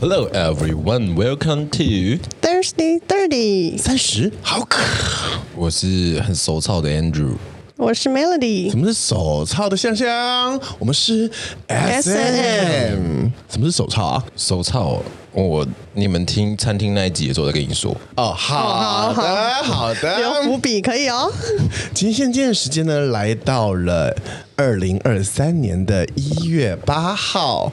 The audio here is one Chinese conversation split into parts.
Hello everyone, welcome to Thursday Thirty。三十，好渴。我是很手操的 Andrew，我是 Melody。什么是手操的香香？我们是 S M。什么是手操啊？手操， 我你们听餐厅那一集的时候再跟你说。哦，好的，好的，留伏笔可以哦。今天的时间呢，来到了二零二三年的一月八号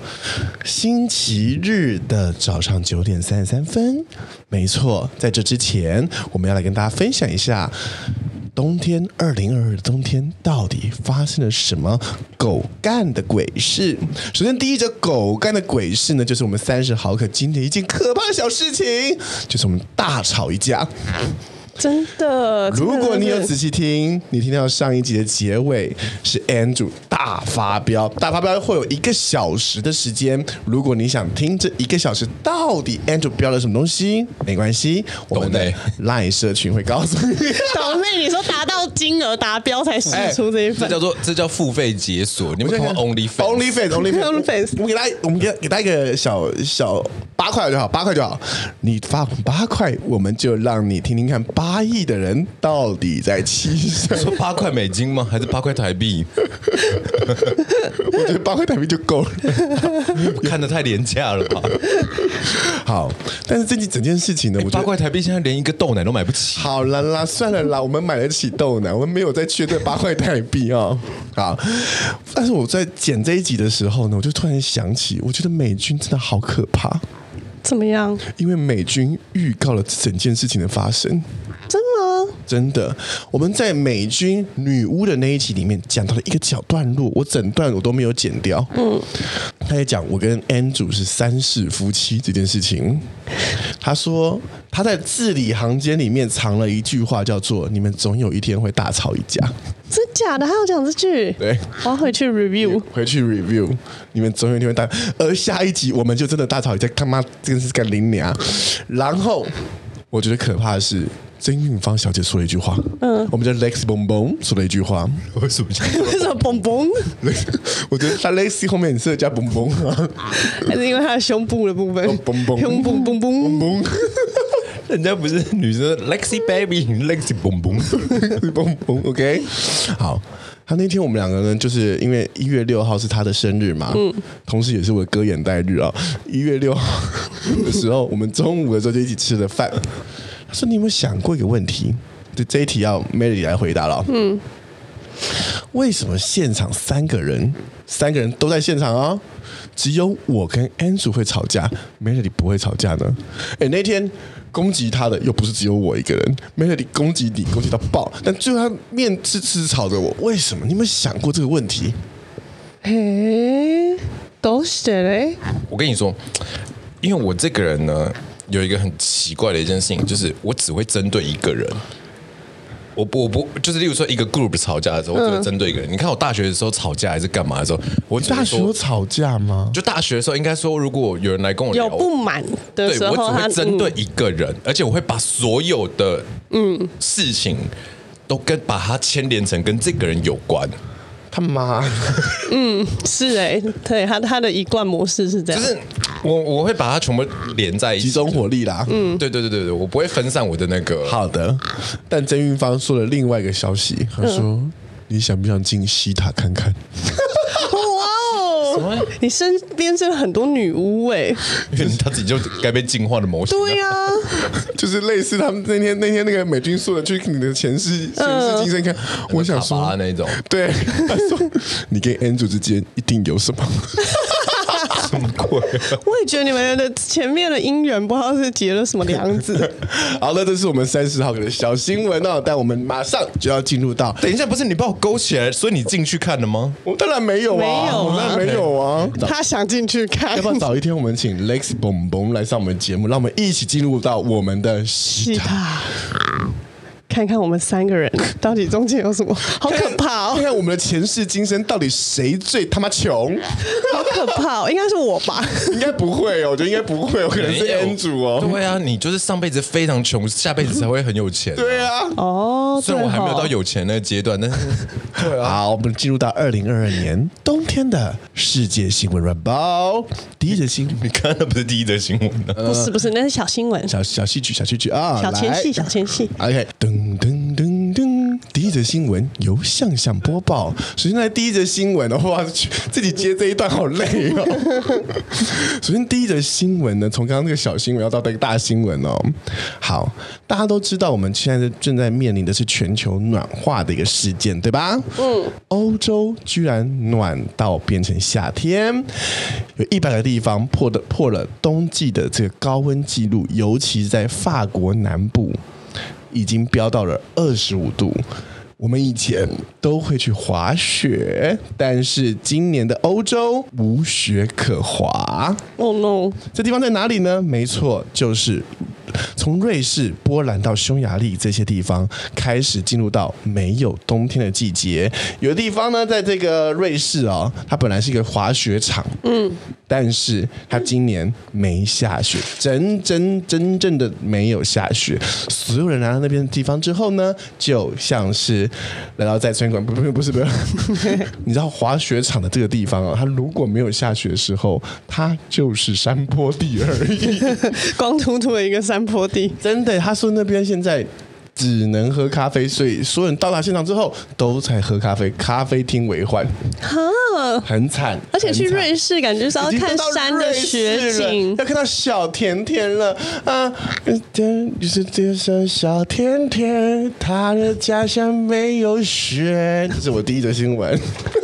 星期日的早上九点三十三分。没错，在这之前，我们要来跟大家分享一下。冬天，二零二二的冬天到底发生了什么狗干的鬼事？首先，第一则狗干的鬼事呢，就是我们三十毫克经历一件可怕的小事情，就是我们大吵一架。真的，如果你有仔细听，你听到上一集的结尾是 Andrew 大发飙，大发飙会有一个小时的时间。如果你想听这一个小时到底 Andrew 飙了什么东西，没关系，我们的 Line 社群会告诉你。岛内，你说达到金额达标才释出这一份，这叫做这叫付费解锁。你们看 OnlyFans，OnlyFans，OnlyFans，我们给大家，我们给给大家一个小小八块就好，八块就好。你发八块，我们就让你听听看八。八亿的人到底在七什么？说八块美金吗？还是八块台币？我觉得八块台币就够了，看得太廉价了吧？好，但是这整件事情呢，我八块台币现在连一个豆奶都买不起。好了啦，算了啦，我们买得起豆奶，我们没有再缺这八块台币啊。好，但是我在剪这一集的时候呢，我就突然想起，我觉得美军真的好可怕。怎么样？因为美军预告了整件事情的发生。真的？我们在美军女巫的那一集里面讲到了一个小段落，我整段我都没有剪掉。嗯。他也讲我跟 Andrew 是三世夫妻这件事情。他说他在字里行间里面藏了一句话，叫做“你们总有一天会大吵一架”。真假的？还要讲这句？对。我要回去 review。回去 review。你们总有一天会大，而下一集我们就真的大吵一架，他妈这个是干林娘。然后我觉得可怕的是。曾韵芳小姐说了一句话，嗯，我们叫 Lexi 蹦蹦说了一句话，为什么？为什么蹦蹦？我觉得他 Lexi 后面很适合加蹦蹦啊，还是因为他的胸部的部分？蹦蹦，胸部蹦蹦蹦蹦，人家不是女生 Lexi baby，Lexi 蹦蹦蹦蹦，OK。好，他那天我们两个呢就是因为一月六号是他的生日嘛，嗯，同时也是我的歌眼带日啊。一月六号的时候，我们中午的时候就一起吃了饭。他说：“你有没有想过一个问题？就这一题要 Melody 来回答了。嗯，为什么现场三个人，三个人都在现场啊？只有我跟 Andrew 会吵架，Melody 不会吵架呢？哎，那天攻击他的又不是只有我一个人，Melody 攻击你，攻击到爆，但最后他面痴痴吵着我，为什么？你有没有想过这个问题？嘿，都是嘞。我跟你说，因为我这个人呢。”有一个很奇怪的一件事情，就是我只会针对一个人。我不我不就是例如说一个 group 吵架的时候，我只会针对一个人。嗯、你看我大学的时候吵架还是干嘛的时候，我大学有吵架吗？就大学的时候，应该说如果有人来跟我聊有不满的时候，对，我只会针对一个人，嗯、而且我会把所有的嗯事情都跟把它牵连成跟这个人有关。他妈，嗯，是哎、欸，对他他的一贯模式是这样，就是我我会把它全部连在一起，集中火力啦，嗯，对对对对对，我不会分散我的那个。好的，但曾韵芳说了另外一个消息，他说、嗯、你想不想进西塔看看？你身边真的很多女巫哎，因 为他自己就该被进化的模型。对呀，就是类似他们那天那天那个美军说的，去你的前世前世今生看。我想说那种，对，他说你跟 Andrew 之间一定有什么。什么鬼？我也觉得你们的前面的姻缘不知道是结了什么梁子。好了，这是我们三十号的小新闻哦，但我们马上就要进入到。等一下，不是你把我勾起来，所以你进去看了吗？我当然没有啊，没有啊，当然没有啊。他想进去看，要不要早一天我们请 Lexi 蹦蹦来上我们节目，让我们一起进入到我们的西塔。看看我们三个人到底中间有什么，好可怕哦！看看我们的前世今生到底谁最他妈穷？好可怕哦！应该是我吧？应该不会哦，我觉得应该不会，我可能是 Andrew 哦。对啊，你就是上辈子非常穷，下辈子才会很有钱。对啊，哦，虽然我还没有到有钱那个阶段，但是 对啊。好，我们进入到二零二二年冬天的世界新闻软包，第一则新闻，你看那不是第一则新闻呢？不是不是，那是小新闻，小小戏剧，小戏剧啊，小前戏，小前戏。OK，噔噔噔噔，第一则新闻由向向播报。首先来第一则新闻的话，自己接这一段好累哦。首先第一则新闻呢，从刚刚那个小新闻要到这个大新闻哦。好，大家都知道我们现在正在面临的是全球暖化的一个事件，对吧？嗯。欧洲居然暖到变成夏天，有一百个地方破的破了冬季的这个高温记录，尤其是在法国南部。已经飙到了二十五度。我们以前都会去滑雪，但是今年的欧洲无雪可滑。Oh no！这地方在哪里呢？没错，就是从瑞士、波兰到匈牙利这些地方开始进入到没有冬天的季节。有的地方呢，在这个瑞士哦，它本来是一个滑雪场，嗯，但是它今年没下雪，真真真正的没有下雪。所有人来到那边的地方之后呢，就像是。来到在村馆，不不不是不是，你知道滑雪场的这个地方啊，它如果没有下雪的时候，它就是山坡地而已，光秃秃的一个山坡地。真的，他说那边现在。只能喝咖啡，所以所有人到达现场之后都在喝咖啡，咖啡厅为患，哈，很惨。而且去瑞士，感觉是要看山的雪景，要看到小甜甜了啊！天就是这首小甜甜，他的家乡没有雪。这是我第一则新闻，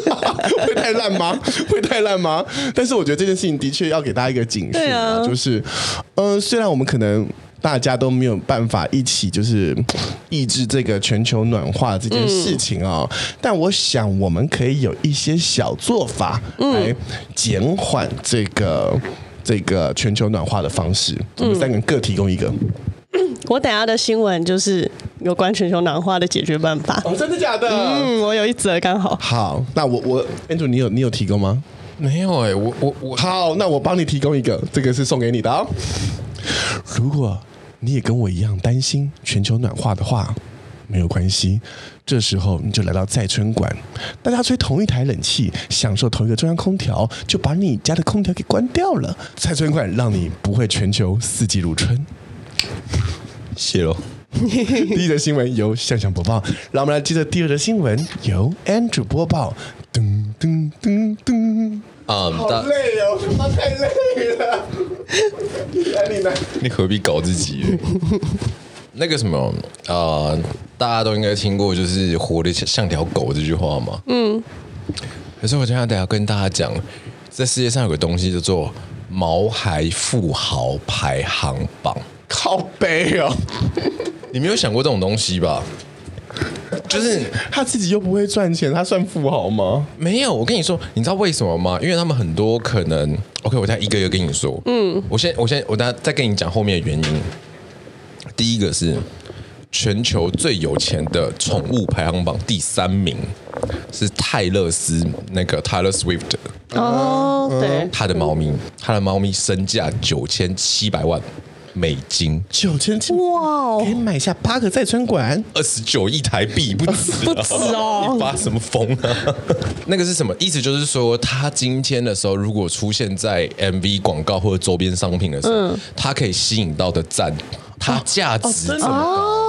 会太烂吗？会太烂吗？但是我觉得这件事情的确要给大家一个警示啊，就是，嗯、呃，虽然我们可能。大家都没有办法一起就是抑制这个全球暖化这件事情啊、哦，嗯、但我想我们可以有一些小做法来减缓这个、嗯、这个全球暖化的方式。我们三个人各提供一个。我等下的新闻就是有关全球暖化的解决办法。哦，真的假的？嗯，我有一则刚好。好，那我我 Andrew，你有你有提供吗？没有哎、欸，我我我好，那我帮你提供一个，这个是送给你的、哦。如果你也跟我一样担心全球暖化的话，没有关系。这时候你就来到在春馆，大家吹同一台冷气，享受同一个中央空调，就把你家的空调给关掉了。在春馆让你不会全球四季如春。谢喽。第一则新闻由向向播报，让我们来接着第二则新闻由 Andrew 播报。噔噔噔噔。啊，好累哦，他妈太累了。你何必搞自己？那个什么啊、呃，大家都应该听过，就是活得像条狗这句话嘛。嗯。可是我今天等下跟大家讲，在世界上有个东西叫做毛孩富豪排行榜。靠北哦！你没有想过这种东西吧？就是他自己又不会赚钱，他算富豪吗？没有，我跟你说，你知道为什么吗？因为他们很多可能，OK，我再一个一个跟你说。嗯，我先，我先，我等下再跟你讲后面的原因。第一个是全球最有钱的宠物排行榜第三名是泰勒斯，那个 Taylor Swift。哦，对，他的猫咪，他的猫咪身价九千七百万。美金九千七哇，可以买下八个在村馆，二十九亿台币不止不止哦！你发什么疯啊？那个是什么意思？就是说，他今天的时候，如果出现在 MV 广告或者周边商品的时候，嗯、它可以吸引到的赞，它价值怎么高？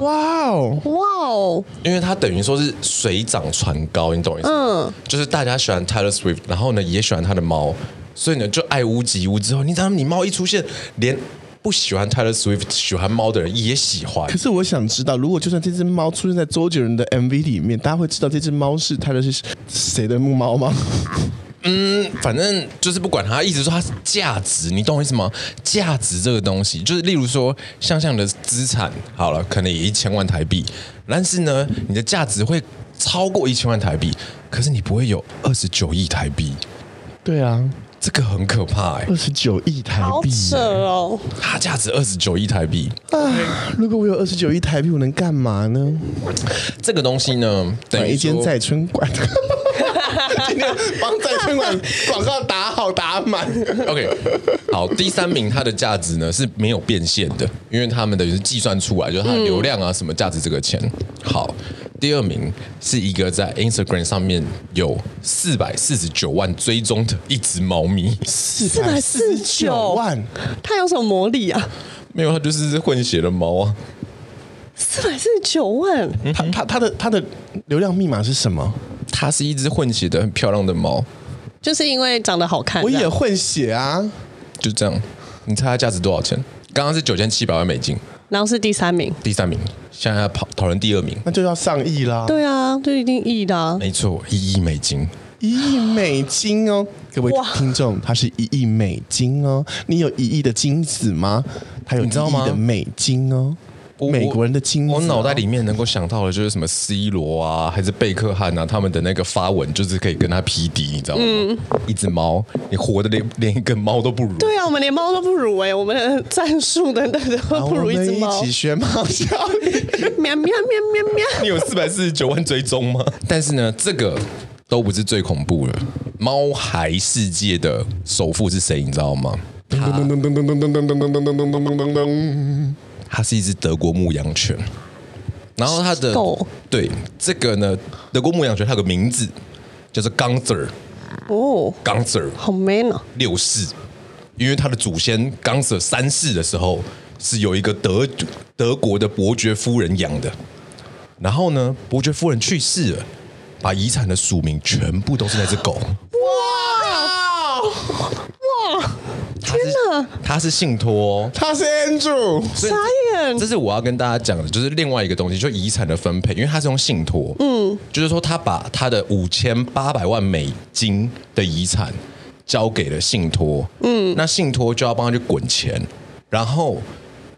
哇哦哇哦！因为它等于说是水涨船高，你懂我意思？嗯，就是大家喜欢 Taylor Swift，然后呢也喜欢他的猫，所以呢就爱屋及乌。之后，你知道你猫一出现，连不喜欢 Taylor Swift 喜欢猫的人也喜欢。可是我想知道，如果就算这只猫出现在周杰伦的 MV 里面，大家会知道这只猫是 Taylor 是谁的木猫吗？嗯，反正就是不管它，一直说它是价值，你懂我意思吗？价值这个东西，就是例如说，像像你的资产好了，可能也一千万台币，但是呢，你的价值会超过一千万台币，可是你不会有二十九亿台币。对啊。这个很可怕哎，二十九亿台币，好扯哦！它价值二十九亿台币啊！如果我有二十九亿台币，我能干嘛呢？这个东西呢，等于一间在春馆，今天帮债券馆广告打好打满。OK，好，第三名它的价值呢是没有变现的，因为他们等于是计算出来，就是它的流量啊什么价值这个钱。好，第二名是一个在 Instagram 上面有四百四十九万追踪的一只猫咪，四百四十九万，它有什么魔力啊？没有，它就是混血的猫啊。四百四十九万，它它它的它的流量密码是什么？它是一只混血的很漂亮的猫，就是因为长得好看。我也混血啊，就这样。你猜它价值多少钱？刚刚是九千七百万美金，然后是第三名。第三名，现在要跑讨论第二名。那就要上亿啦。对啊，就一定亿的啊。没错，一亿美金。一亿美金哦，各位听众，它是一亿美金哦。你有一亿的金子吗？它有一亿的美金哦。美国人的金子，我脑袋里面能够想到的就是什么 C 罗啊，还是贝克汉啊，他们的那个发文就是可以跟他匹敌，你知道吗？嗯、一只猫，你活的连连一个猫都不如。对啊，我们连猫都不如哎、欸，我们的战术等等都不如一只猫。一起学猫叫，喵喵喵喵喵。你有四百四十九万追踪吗？但是呢，这个都不是最恐怖的。猫孩世界的首富是谁？你知道吗？噔噔噔噔噔噔噔噔噔噔噔噔噔噔噔。它是一只德国牧羊犬，然后它的对这个呢，德国牧羊犬它有个名字叫做 Gunther 哦，Gunther 好 man 啊，六世，因为他的祖先 Gunther 三世的时候是有一个德德国的伯爵夫人养的，然后呢，伯爵夫人去世了，把遗产的署名全部都是那只狗。天哪，他是信托、哦，他是 Andrew，傻眼。这是我要跟大家讲的，就是另外一个东西，就遗产的分配，因为他是用信托，嗯，就是说他把他的五千八百万美金的遗产交给了信托，嗯，那信托就要帮他去滚钱，然后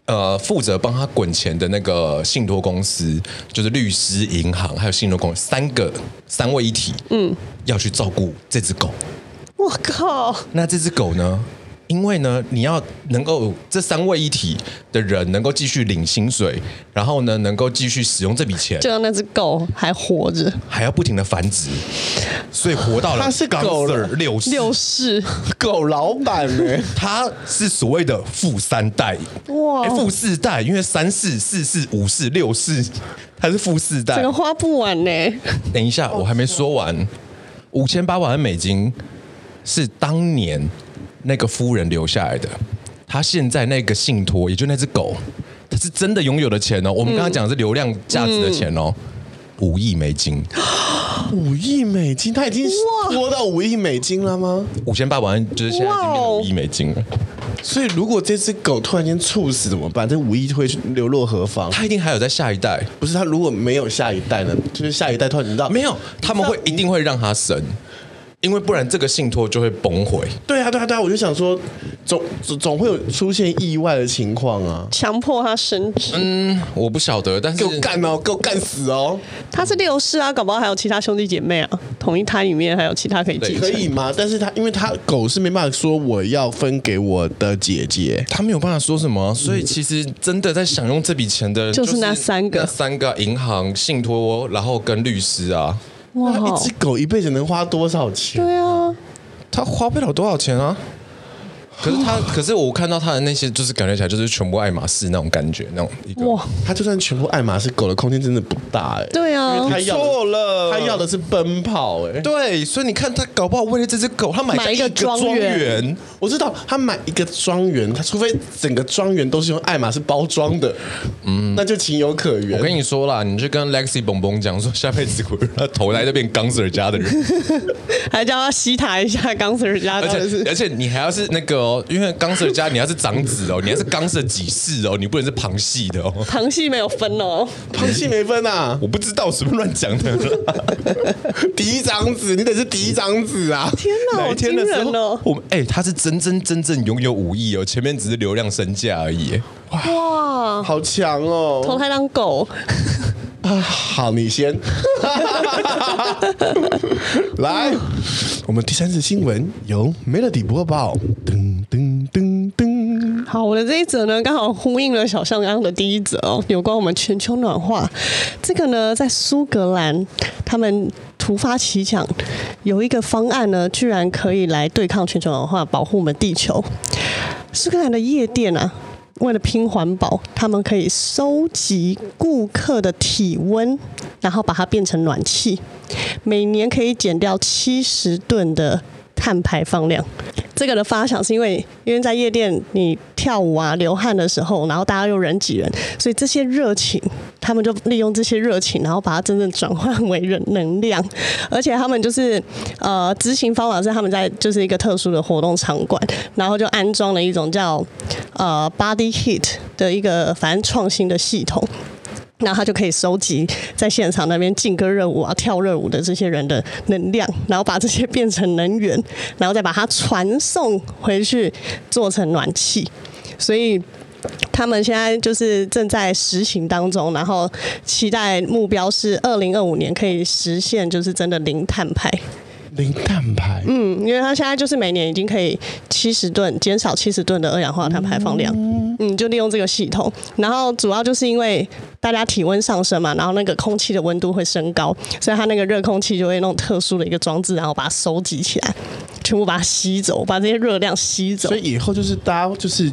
呃，负责帮他滚钱的那个信托公司，就是律师、银行还有信托公司三个三位一体，嗯，要去照顾这只狗。我靠，那这只狗呢？因为呢，你要能够这三位一体的人能够继续领薪水，然后呢，能够继续使用这笔钱，就让那只狗还活着，还要不停的繁殖，所以活到了他是狗六世六世 狗老板呢，他是所谓的富三代。哇，富四代，因为三世、四世、五世、六世，他是富四代，这个花不完呢。等一下，我还没说完，五千八百万美金是当年。那个夫人留下来的，他现在那个信托，也就那只狗，他是真的拥有的钱哦。我们刚刚讲的是流量价值的钱哦，五亿美金，五亿美金，他已经拖到五亿美金了吗？五千八百万，就是现在已经变五亿美金了。所以如果这只狗突然间猝死怎么办？这五亿会流落何方？它一定还有在下一代，不是它如果没有下一代呢？就是下一代突然你知道没有，他们会一定会让它生。因为不然这个信托就会崩毁。对啊，对啊，对啊！我就想说，总总总会有出现意外的情况啊，强迫他升职。嗯，我不晓得，但是给我干哦，给我干死哦！他是六世啊，搞不好还有其他兄弟姐妹啊，同一胎里面还有其他可以继承。可以吗？但是他因为他狗是没办法说我要分给我的姐姐，他没有办法说什么，所以其实真的在享用这笔钱的就是那三个，三个银行、信托，然后跟律师啊。哇，一只狗一辈子能花多少钱？对啊，它花不了多少钱啊。可是他，可是我看到他的那些，就是感觉起来就是全部爱马仕那种感觉，那种一个哇，他就算全部爱马仕，狗的空间真的不大哎、欸。对啊，他错了，他要的是奔跑哎、欸。对，所以你看他搞不好为了这只狗，他买一个庄园。我知道他买一个庄园，他除非整个庄园都是用爱马仕包装的，嗯，那就情有可原。我跟你说啦，你去跟 Lexi 蹦蹦讲说，下辈子他投胎就变钢 Sir 家的人，还叫他吸他一下钢 Sir 家的，而且而且你还要是那个。因为钢 Sir 家你要是长子哦，你还是钢 Sir 几世哦，你不能是旁系的哦。旁系没有分哦，旁系没分啊，我不知道，随便乱讲的。嫡长子，你得是嫡长子啊！天哪，好惊人哦！我们哎，他是真真正正拥有武艺哦，前面只是流量身价而已。哇，好强哦！投胎当狗啊！好，你先 来。我们第三次新闻由 Melody 播报。噔噔噔噔。好，我的这一则呢，刚好呼应了小象刚刚的第一则哦，有关我们全球暖化。这个呢，在苏格兰，他们。突发奇想，有一个方案呢，居然可以来对抗全球暖化，保护我们地球。苏格兰的夜店啊，为了拼环保，他们可以收集顾客的体温，然后把它变成暖气，每年可以减掉七十吨的碳排放量。这个的发想是因为，因为在夜店你跳舞啊流汗的时候，然后大家又人挤人，所以这些热情，他们就利用这些热情，然后把它真正转换为人能量。而且他们就是呃执行方法是他们在就是一个特殊的活动场馆，然后就安装了一种叫呃 Body Heat 的一个反正创新的系统。然后他就可以收集在现场那边劲歌热舞啊、跳热舞的这些人的能量，然后把这些变成能源，然后再把它传送回去做成暖气。所以他们现在就是正在实行当中，然后期待目标是二零二五年可以实现，就是真的零碳排。零碳排，嗯，因为它现在就是每年已经可以七十吨减少七十吨的二氧化碳排放量，嗯，就利用这个系统，然后主要就是因为大家体温上升嘛，然后那个空气的温度会升高，所以它那个热空气就会弄特殊的一个装置，然后把它收集起来，全部把它吸走，把这些热量吸走，所以以后就是大家就是。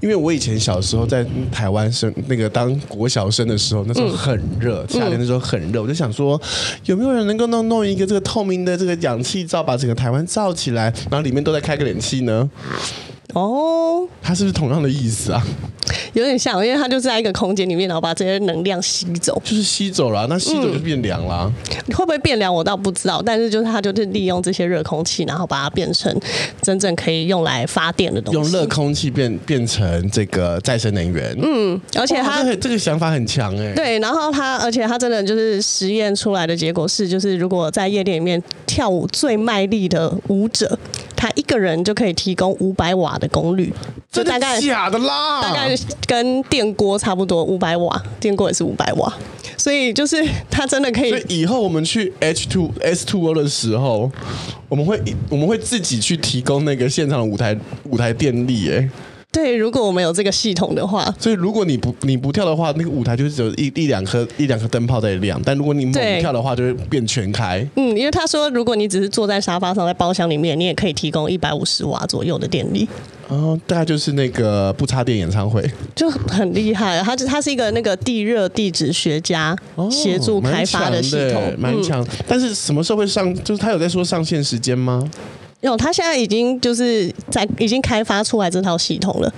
因为我以前小时候在台湾生那个当国小生的时候，那时候很热，夏天的时候很热，我就想说，有没有人能够弄弄一个这个透明的这个氧气罩，把整个台湾罩起来，然后里面都在开个冷气呢？哦，它是不是同样的意思啊？有点像，因为它就在一个空间里面，然后把这些能量吸走，就是吸走了，那吸走就变凉了。嗯。会不会变凉，我倒不知道。但是就是它就是利用这些热空气，然后把它变成真正可以用来发电的东西。用热空气变变成这个再生能源。嗯，而且它这个想法很强哎。对，然后它而且它真的就是实验出来的结果是，就是如果在夜店里面跳舞最卖力的舞者。他一个人就可以提供五百瓦的功率，就大概假的啦，大概跟电锅差不多，五百瓦，电锅也是五百瓦，所以就是 它真的可以。所以以后我们去 H two S two O 的时候，我们会我们会自己去提供那个现场的舞台舞台电力，哎。对，如果我们有这个系统的话，所以如果你不你不跳的话，那个舞台就是只有一一两颗一两颗灯泡在亮。但如果你猛跳的话，就会变全开。嗯，因为他说，如果你只是坐在沙发上，在包厢里面，你也可以提供一百五十瓦左右的电力。哦，大概就是那个不插电演唱会，就很厉害。他他是一个那个地热地质学家协助开发的系统，蛮强、嗯。但是什么时候会上？就是他有在说上线时间吗？有，他现在已经就是在已经开发出来这套系统了，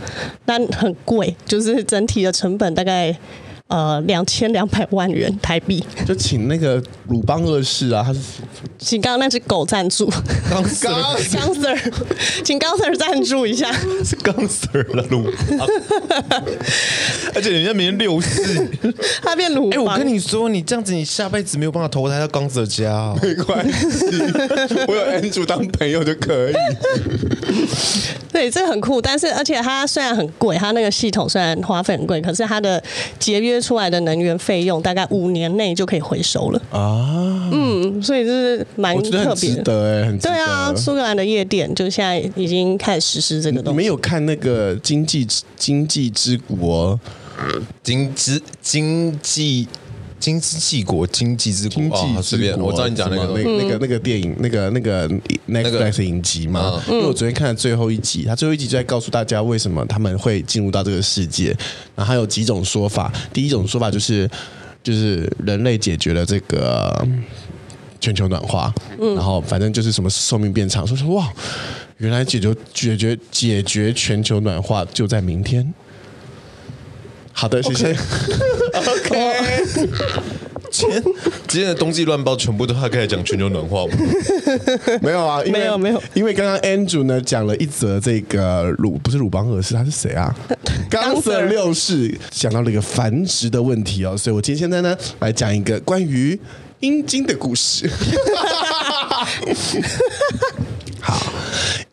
但很贵，就是整体的成本大概。呃，两千两百万元台币，就请那个鲁邦二世啊，他是请刚刚那只狗赞助，刚刚。刚 Sir，请刚 Sir 赞助一下，是刚 Sir 了鲁邦，而且人家明年六四，他变鲁邦。哎、欸，我跟你说，你这样子，你下辈子没有办法投胎到刚 Sir 家、哦，没关系，我有 Andrew 当朋友就可以。对，这很酷，但是而且它虽然很贵，它那个系统虽然花费很贵，可是它的节约出来的能源费用大概五年内就可以回收了啊。嗯，所以就是蛮特别的，很值得。对啊，苏格兰的夜店就现在已经开始实施这个东西。你没有看那个经济经济之国，经济经济。经济国，经济之国，经济之国、哦、我知道你讲那个、那那个、那个电影，那个、那个 Netflix 影集嘛。因为我昨天看了最后一集，他最后一集就在告诉大家为什么他们会进入到这个世界。然后还有几种说法，第一种说法就是，就是人类解决了这个全球暖化，然后反正就是什么寿命变长。说说哇，原来解决解决解决全球暖化就在明天。好的，谢谢。OK，今天今天的冬季乱报全部都他开始讲全球暖化吗？没有啊，没有没有，因为刚刚 Andrew 呢讲了一则这个鲁不是鲁邦二世，他是谁啊？冈 Sir 六世讲到了一个繁殖的问题哦，所以我今天现在呢来讲一个关于阴茎的故事。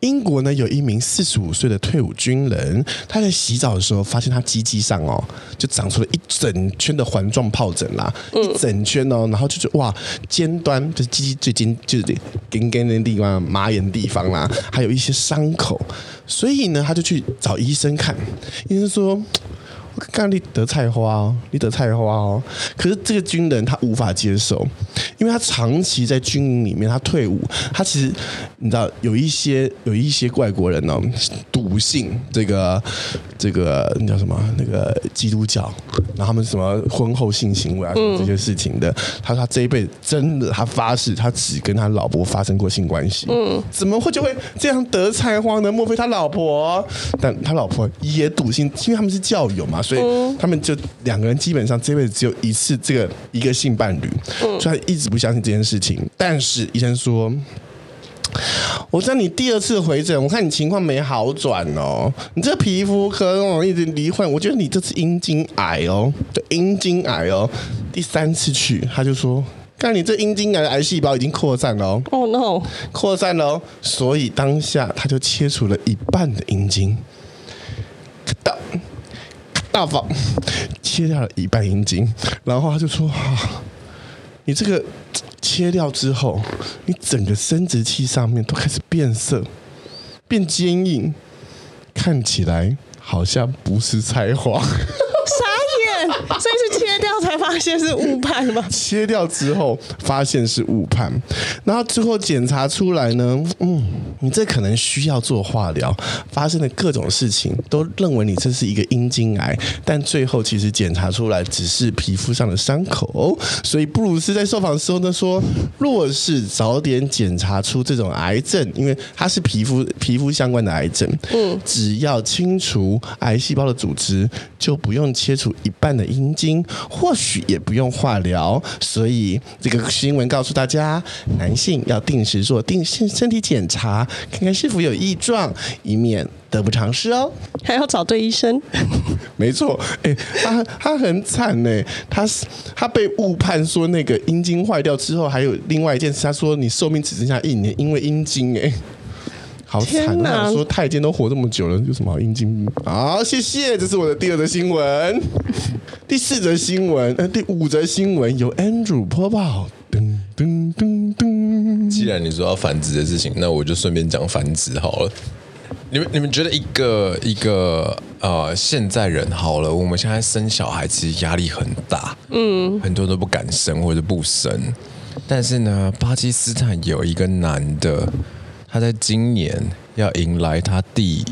好。英国呢有一名四十五岁的退伍军人，他在洗澡的时候发现他鸡鸡上哦，就长出了一整圈的环状疱疹啦，嗯、一整圈哦，然后就觉得哇，尖端就是鸡鸡最尖就是根根的地方，麻眼地方啦，还有一些伤口，所以呢，他就去找医生看，医生说。刚刚你得菜花哦，你得菜花哦。可是这个军人他无法接受，因为他长期在军营里面，他退伍，他其实你知道有一些有一些外国人呢、哦，笃信这个这个那叫什么那个基督教，然后他们什么婚后性行为啊这些事情的，他说他这一辈子真的他发誓，他只跟他老婆发生过性关系，嗯，怎么会就会这样得菜花呢？莫非他老婆？但他老婆也笃信，因为他们是教友嘛，所以他们就两个人基本上这辈子只有一次这个一个性伴侣，所以他一直不相信这件事情。但是医生说，我知道你第二次回诊，我看你情况没好转哦，你这皮肤科哦一直罹患，我觉得你这次阴茎癌哦，对，阴茎癌哦，第三次去他就说。看你这阴茎癌的癌细胞已经扩散了哦，oh no，扩散了哦，所以当下他就切除了一半的阴茎，大大方切掉了一半阴茎，然后他就说：“啊，你这个切掉之后，你整个生殖器上面都开始变色，变坚硬，看起来好像不是菜花。”所以是切掉才发现是误判吗？切掉之后发现是误判，然后最后检查出来呢，嗯，你这可能需要做化疗。发生的各种事情都认为你这是一个阴茎癌，但最后其实检查出来只是皮肤上的伤口。所以布鲁斯在受访的时候呢说，若是早点检查出这种癌症，因为它是皮肤皮肤相关的癌症，嗯，只要清除癌细胞的组织，就不用切除一半的阴茎，或许也不用化疗，所以这个新闻告诉大家，男性要定时做定身身体检查，看看是否有异状，以免得不偿失哦。还要找对医生。没错，哎，他他很惨呢，他他被误判说那个阴茎坏掉之后，还有另外一件事，他说你寿命只剩下一年，因为阴茎哎。好惨啊！说太监都活这么久了，有什么好阴茎？好，谢谢，这是我的第二则新闻。第四则新闻，呃，第五则新闻由 Andrew 播报。噔噔噔噔。既然你说要繁殖的事情，那我就顺便讲繁殖好了。你们你们觉得一个一个呃现在人好了，我们现在生小孩其实压力很大，嗯，很多人都不敢生或者不生。但是呢，巴基斯坦有一个男的。他在今年要迎来他第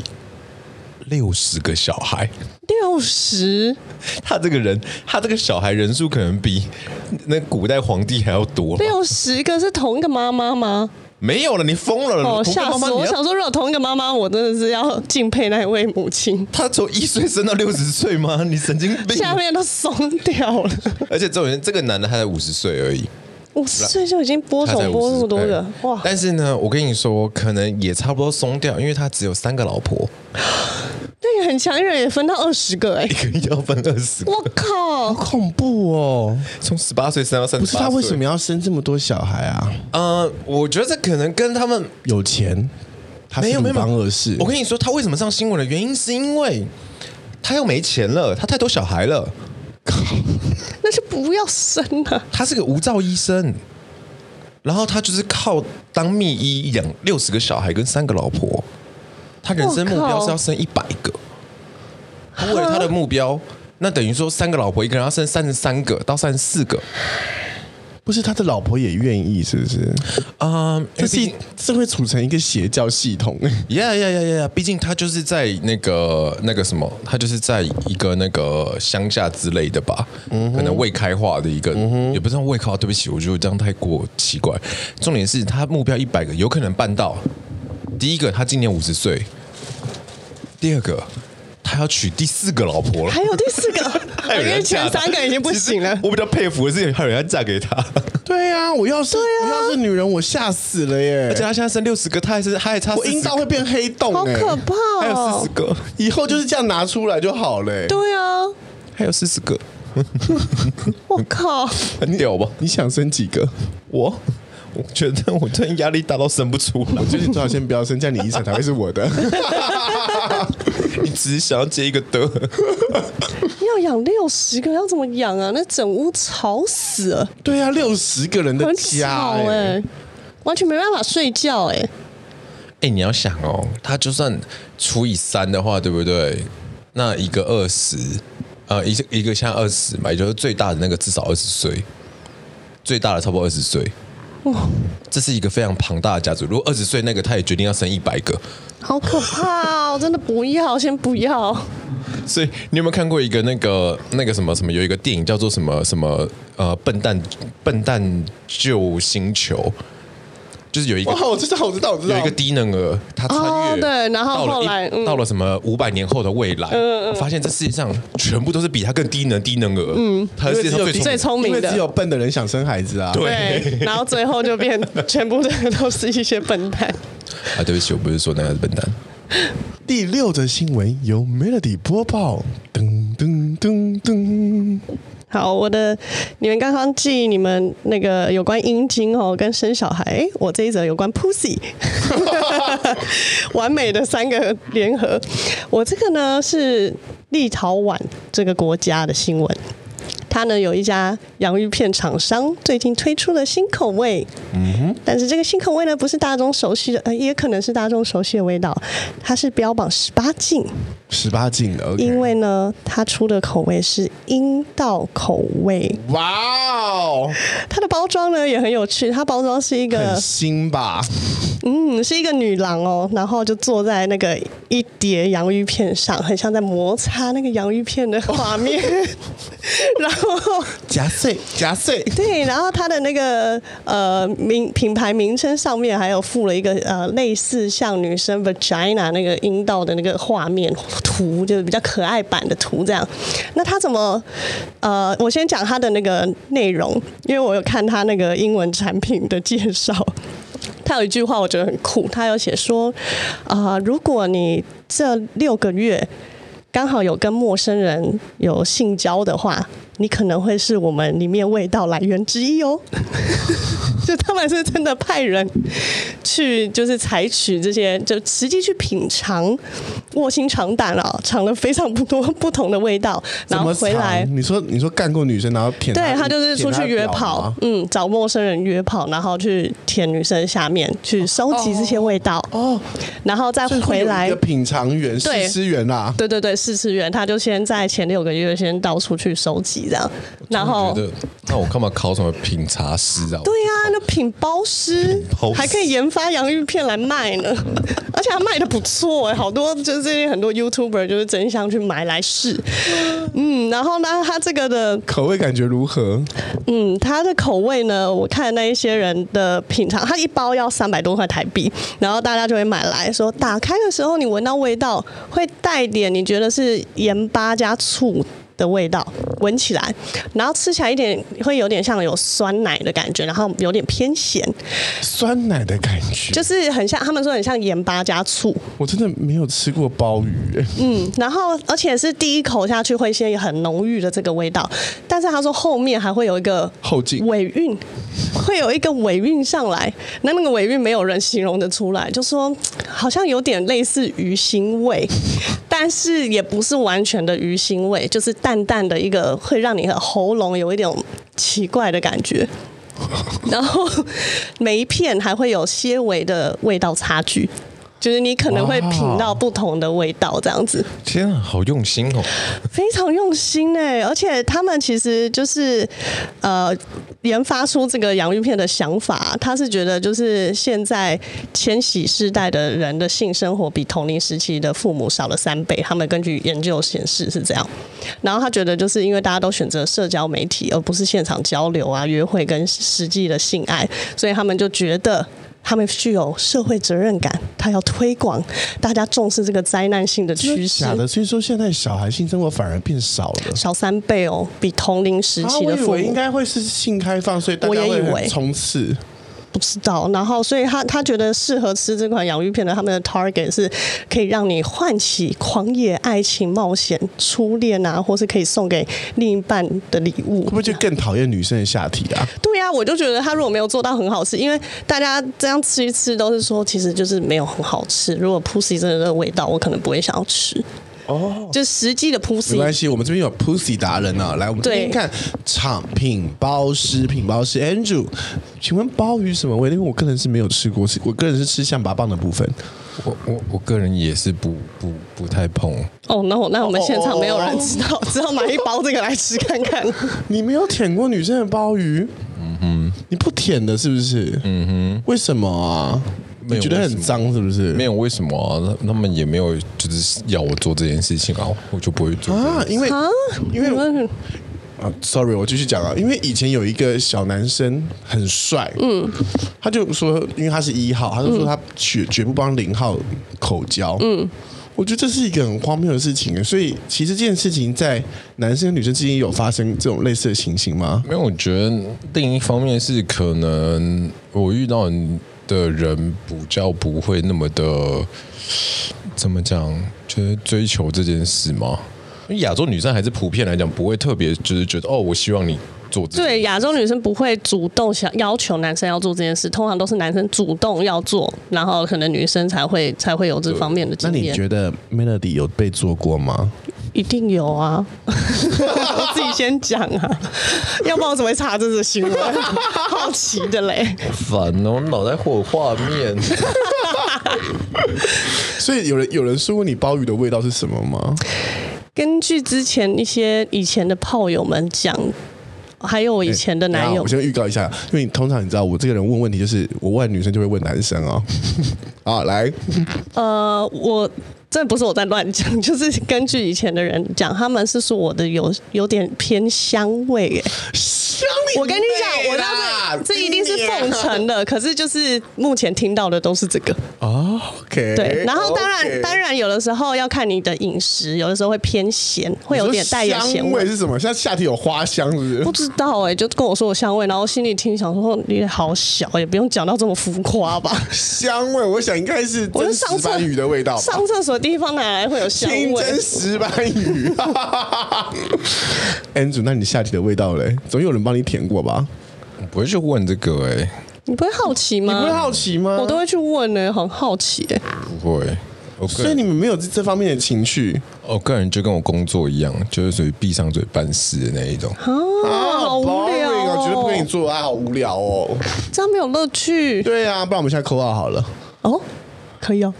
六十个小孩，六十？他这个人，他这个小孩人数可能比那古代皇帝还要多。六十个是同一个妈妈吗？没有了，你疯了！哦，吓死我！我想说，如果同一个妈妈，我真的是要敬佩那位母亲。她从一岁生到六十岁吗？你神经病！下面都松掉了。而且这种人，这个男的他才五十岁而已。五十岁就已经播种播那么多个哇！但是呢，我跟你说，可能也差不多松掉，因为他只有三个老婆。那个很强，一人也分到二十个哎、欸，一个人要分二十个。我靠，好恐怖哦！从十八岁生到三十，不是他为什么要生这么多小孩啊？呃，我觉得这可能跟他们有钱，他没有没有方而是。我跟你说，他为什么上新闻的原因，是因为他又没钱了，他太多小孩了。靠，那就不要生了。他是个无照医生，然后他就是靠当秘医养六十个小孩跟三个老婆。他人生目标是要生一百个。他为了他的目标，那等于说三个老婆，一个人要生三十三个到三十四个。不是他的老婆也愿意，是不是？啊、um，这是这会组成一个邪教系统。呀呀呀呀呀！毕竟他就是在那个那个什么，他就是在一个那个乡下之类的吧，嗯、可能未开化的一个，嗯、也不知道未开化。对不起，我觉得这样太过奇怪。重点是他目标一百个，有可能办到。第一个，他今年五十岁；第二个。他要娶第四个老婆了，还有第四个，因为前三个已经不行了。我比较佩服的是，还有人要嫁给他。对呀、啊，我要是、啊、我要是女人，我吓死了耶！而且他现在生六十个，他还是他还差，我阴道会变黑洞，好可怕、哦！还有四十个，以后就是这样拿出来就好了。对啊，还有四十个，我靠，很屌吧？你想生几个？我。我觉得我真压力大到生不出来。我觉得你最好先不要生，这样你遗产才会是我的。你只是想要接一个的。要养六十个，要怎么养啊？那整屋吵死了。对啊，六十个人的家、欸，哎、欸，完全没办法睡觉、欸，哎。哎，你要想哦，他就算除以三的话，对不对？那一个二十，呃，一个一个像二十嘛，也就是最大的那个至少二十岁。最大的差不多二十岁。哇，这是一个非常庞大的家族。如果二十岁那个他也决定要生一百个，好可怕哦！真的不要，先不要。所以你有没有看过一个那个那个什么什么？有一个电影叫做什么什么？呃，笨蛋笨蛋救星球。就是有一个，我知道，我知道，我知道，有一个低能儿，他穿越，哦、对，然后后来到了、嗯、到了什么五百年后的未来，嗯、发现这世界上全部都是比他更低能低能儿，嗯，他是世界上最最聪明的，因为只有笨的人想生孩子啊，对，然后最后就变全部的都是一些笨蛋。啊，对不起，我不是说那个是笨蛋。第六则新闻由 Melody 播报，噔噔噔噔，噔。好，我的你们刚刚记你们那个有关阴茎哦，跟生小孩，我这一则有关 Pussy，完美的三个联合。我这个呢是立陶宛这个国家的新闻。它呢有一家洋芋片厂商最近推出了新口味，嗯哼，但是这个新口味呢不是大众熟悉的，呃，也可能是大众熟悉的味道，它是标榜十八禁，十八禁的，因为呢它出的口味是阴道口味，哇哦，它的包装呢也很有趣，它包装是一个很新吧，嗯，是一个女郎哦，然后就坐在那个一叠洋芋片上，很像在摩擦那个洋芋片的画面，然后。夹碎，夹碎。对，然后它的那个呃名品牌名称上面还有附了一个呃类似像女生 vagina 那个阴道的那个画面图，就是比较可爱版的图这样。那它怎么呃，我先讲它的那个内容，因为我有看它那个英文产品的介绍，他有一句话我觉得很酷，他有写说啊、呃，如果你这六个月刚好有跟陌生人有性交的话。你可能会是我们里面味道来源之一哦，就他们是真的派人去，就是采取这些，就实际去品尝，卧薪尝胆啊，尝了非常不多不同的味道，然后回来。你说你说干过女生，然后舔？对他就是出去约炮，嗯，找陌生人约炮，然后去舔女生下面，去收集这些味道哦，然后再回来。一个品尝员、试吃员啊，对对对，试吃员，他就先在前六个月先到处去收集。这样，然后那我干嘛考什么品茶师啊？对呀、啊，那品包师还可以研发洋芋片来卖呢，而且他卖的不错哎，好多就是最近很多 YouTuber 就是争相去买来试。嗯，然后呢，他这个的口味感觉如何？嗯，他的口味呢，我看那一些人的品尝，他一包要三百多块台币，然后大家就会买来说，打开的时候你闻到味道会带点，你觉得是盐巴加醋的味道，闻起来，然后吃起来一点会有点像有酸奶的感觉，然后有点偏咸，酸奶的感觉，就是很像他们说很像盐巴加醋。我真的没有吃过鲍鱼，嗯，然后而且是第一口下去会先有很浓郁的这个味道，但是他说后面还会有一个后劲尾韵，会有一个尾韵上来，那那个尾韵没有人形容得出来，就说好像有点类似鱼腥味，但是也不是完全的鱼腥味，就是淡。淡淡的一个会让你的喉咙有一点奇怪的感觉，然后每一片还会有些微的味道差距。就是你可能会品到不同的味道，这样子。天啊，好用心哦！非常用心哎，而且他们其实就是呃研发出这个洋芋片的想法，他是觉得就是现在千禧世代的人的性生活比同龄时期的父母少了三倍，他们根据研究显示是这样。然后他觉得就是因为大家都选择社交媒体，而不是现场交流啊、约会跟实际的性爱，所以他们就觉得。他们具有社会责任感，他要推广大家重视这个灾难性的趋势。假的，所以说现在小孩性生活反而变少了，少三倍哦，比同龄时期的父母。啊，我以为应该会是性开放，所以大家会冲刺。不知道，然后所以他他觉得适合吃这款洋芋片的，他们的 target 是可以让你唤起狂野爱情、冒险、初恋啊，或是可以送给另一半的礼物。会不会就更讨厌女生的下体啊？对呀、啊，我就觉得他如果没有做到很好吃，因为大家这样吃一吃都是说，其实就是没有很好吃。如果 pussy 真的这个味道，我可能不会想要吃。哦，就实际的 pussy 没关系，我们这边有 pussy 达人呢、啊。来，我们这边看厂品包师，品包师 Andrew，请问鲍鱼什么味？因为我个人是没有吃过，我个人是吃象拔蚌的部分。我我我个人也是不不不太碰。哦，那我那我们现场没有人知道，只好买一包这个来吃看看。你没有舔过女生的鲍鱼？嗯哼，你不舔的是不是？嗯哼，为什么啊？你觉得很脏是不是？没有为什么啊？他们也没有就是要我做这件事情啊，我就不会做啊。因为因为啊，sorry，我继续讲啊。因为以前有一个小男生很帅，嗯，他就说，因为他是一号，他就说他绝绝不帮零号口交，嗯。我觉得这是一个很荒谬的事情，所以其实这件事情在男生和女生之间有发生这种类似的情形吗？没有，我觉得另一方面是可能我遇到的人比较不会那么的怎么讲，就是追求这件事吗。因为亚洲女生还是普遍来讲不会特别就是觉得哦，我希望你。做对，亚洲女生不会主动想要求男生要做这件事，通常都是男生主动要做，然后可能女生才会才会有这方面的经验。那你觉得 Melody 有被做过吗？一定有啊！我自己先讲啊，要不然我怎么会查这个新闻？好奇的嘞，烦哦，脑袋会有画面。所以有人有人说过你鲍鱼的味道是什么吗？根据之前一些以前的炮友们讲。还有我以前的男友，我先预告一下，因为你通常你知道，我这个人问问题就是，我问女生就会问男生哦。啊，来，呃，我。这不是我在乱讲，就是根据以前的人讲，他们是说我的有有点偏香味耶。我跟你讲，我当时这一定是奉承的，可是就是目前听到的都是这个。哦，OK。对，然后当然当然有的时候要看你的饮食，有的时候会偏咸，会有点带有咸味。香味是什么？像夏天有花香是不是？不知道哎，就跟我说我香味，然后心里听想说你好小，也不用讲到这么浮夸吧。香味，我想应该是真石斑鱼的味道。上厕所。地方哪来会有香味？清蒸石斑鱼。Andrew，那你下体的味道嘞？总有人帮你舔过吧？我不会去问这个哎、欸。你不会好奇吗？你不会好奇吗？我都会去问呢、欸，很好奇哎、欸。不会，所以你们没有这方面的情绪。我个人就跟我工作一样，就是属于闭上嘴办事的那一种。啊，好无聊哦！绝对不跟你做爱，好无聊哦。这样没有乐趣。对、啊，不然我们现在扣二好了。哦，可以哦。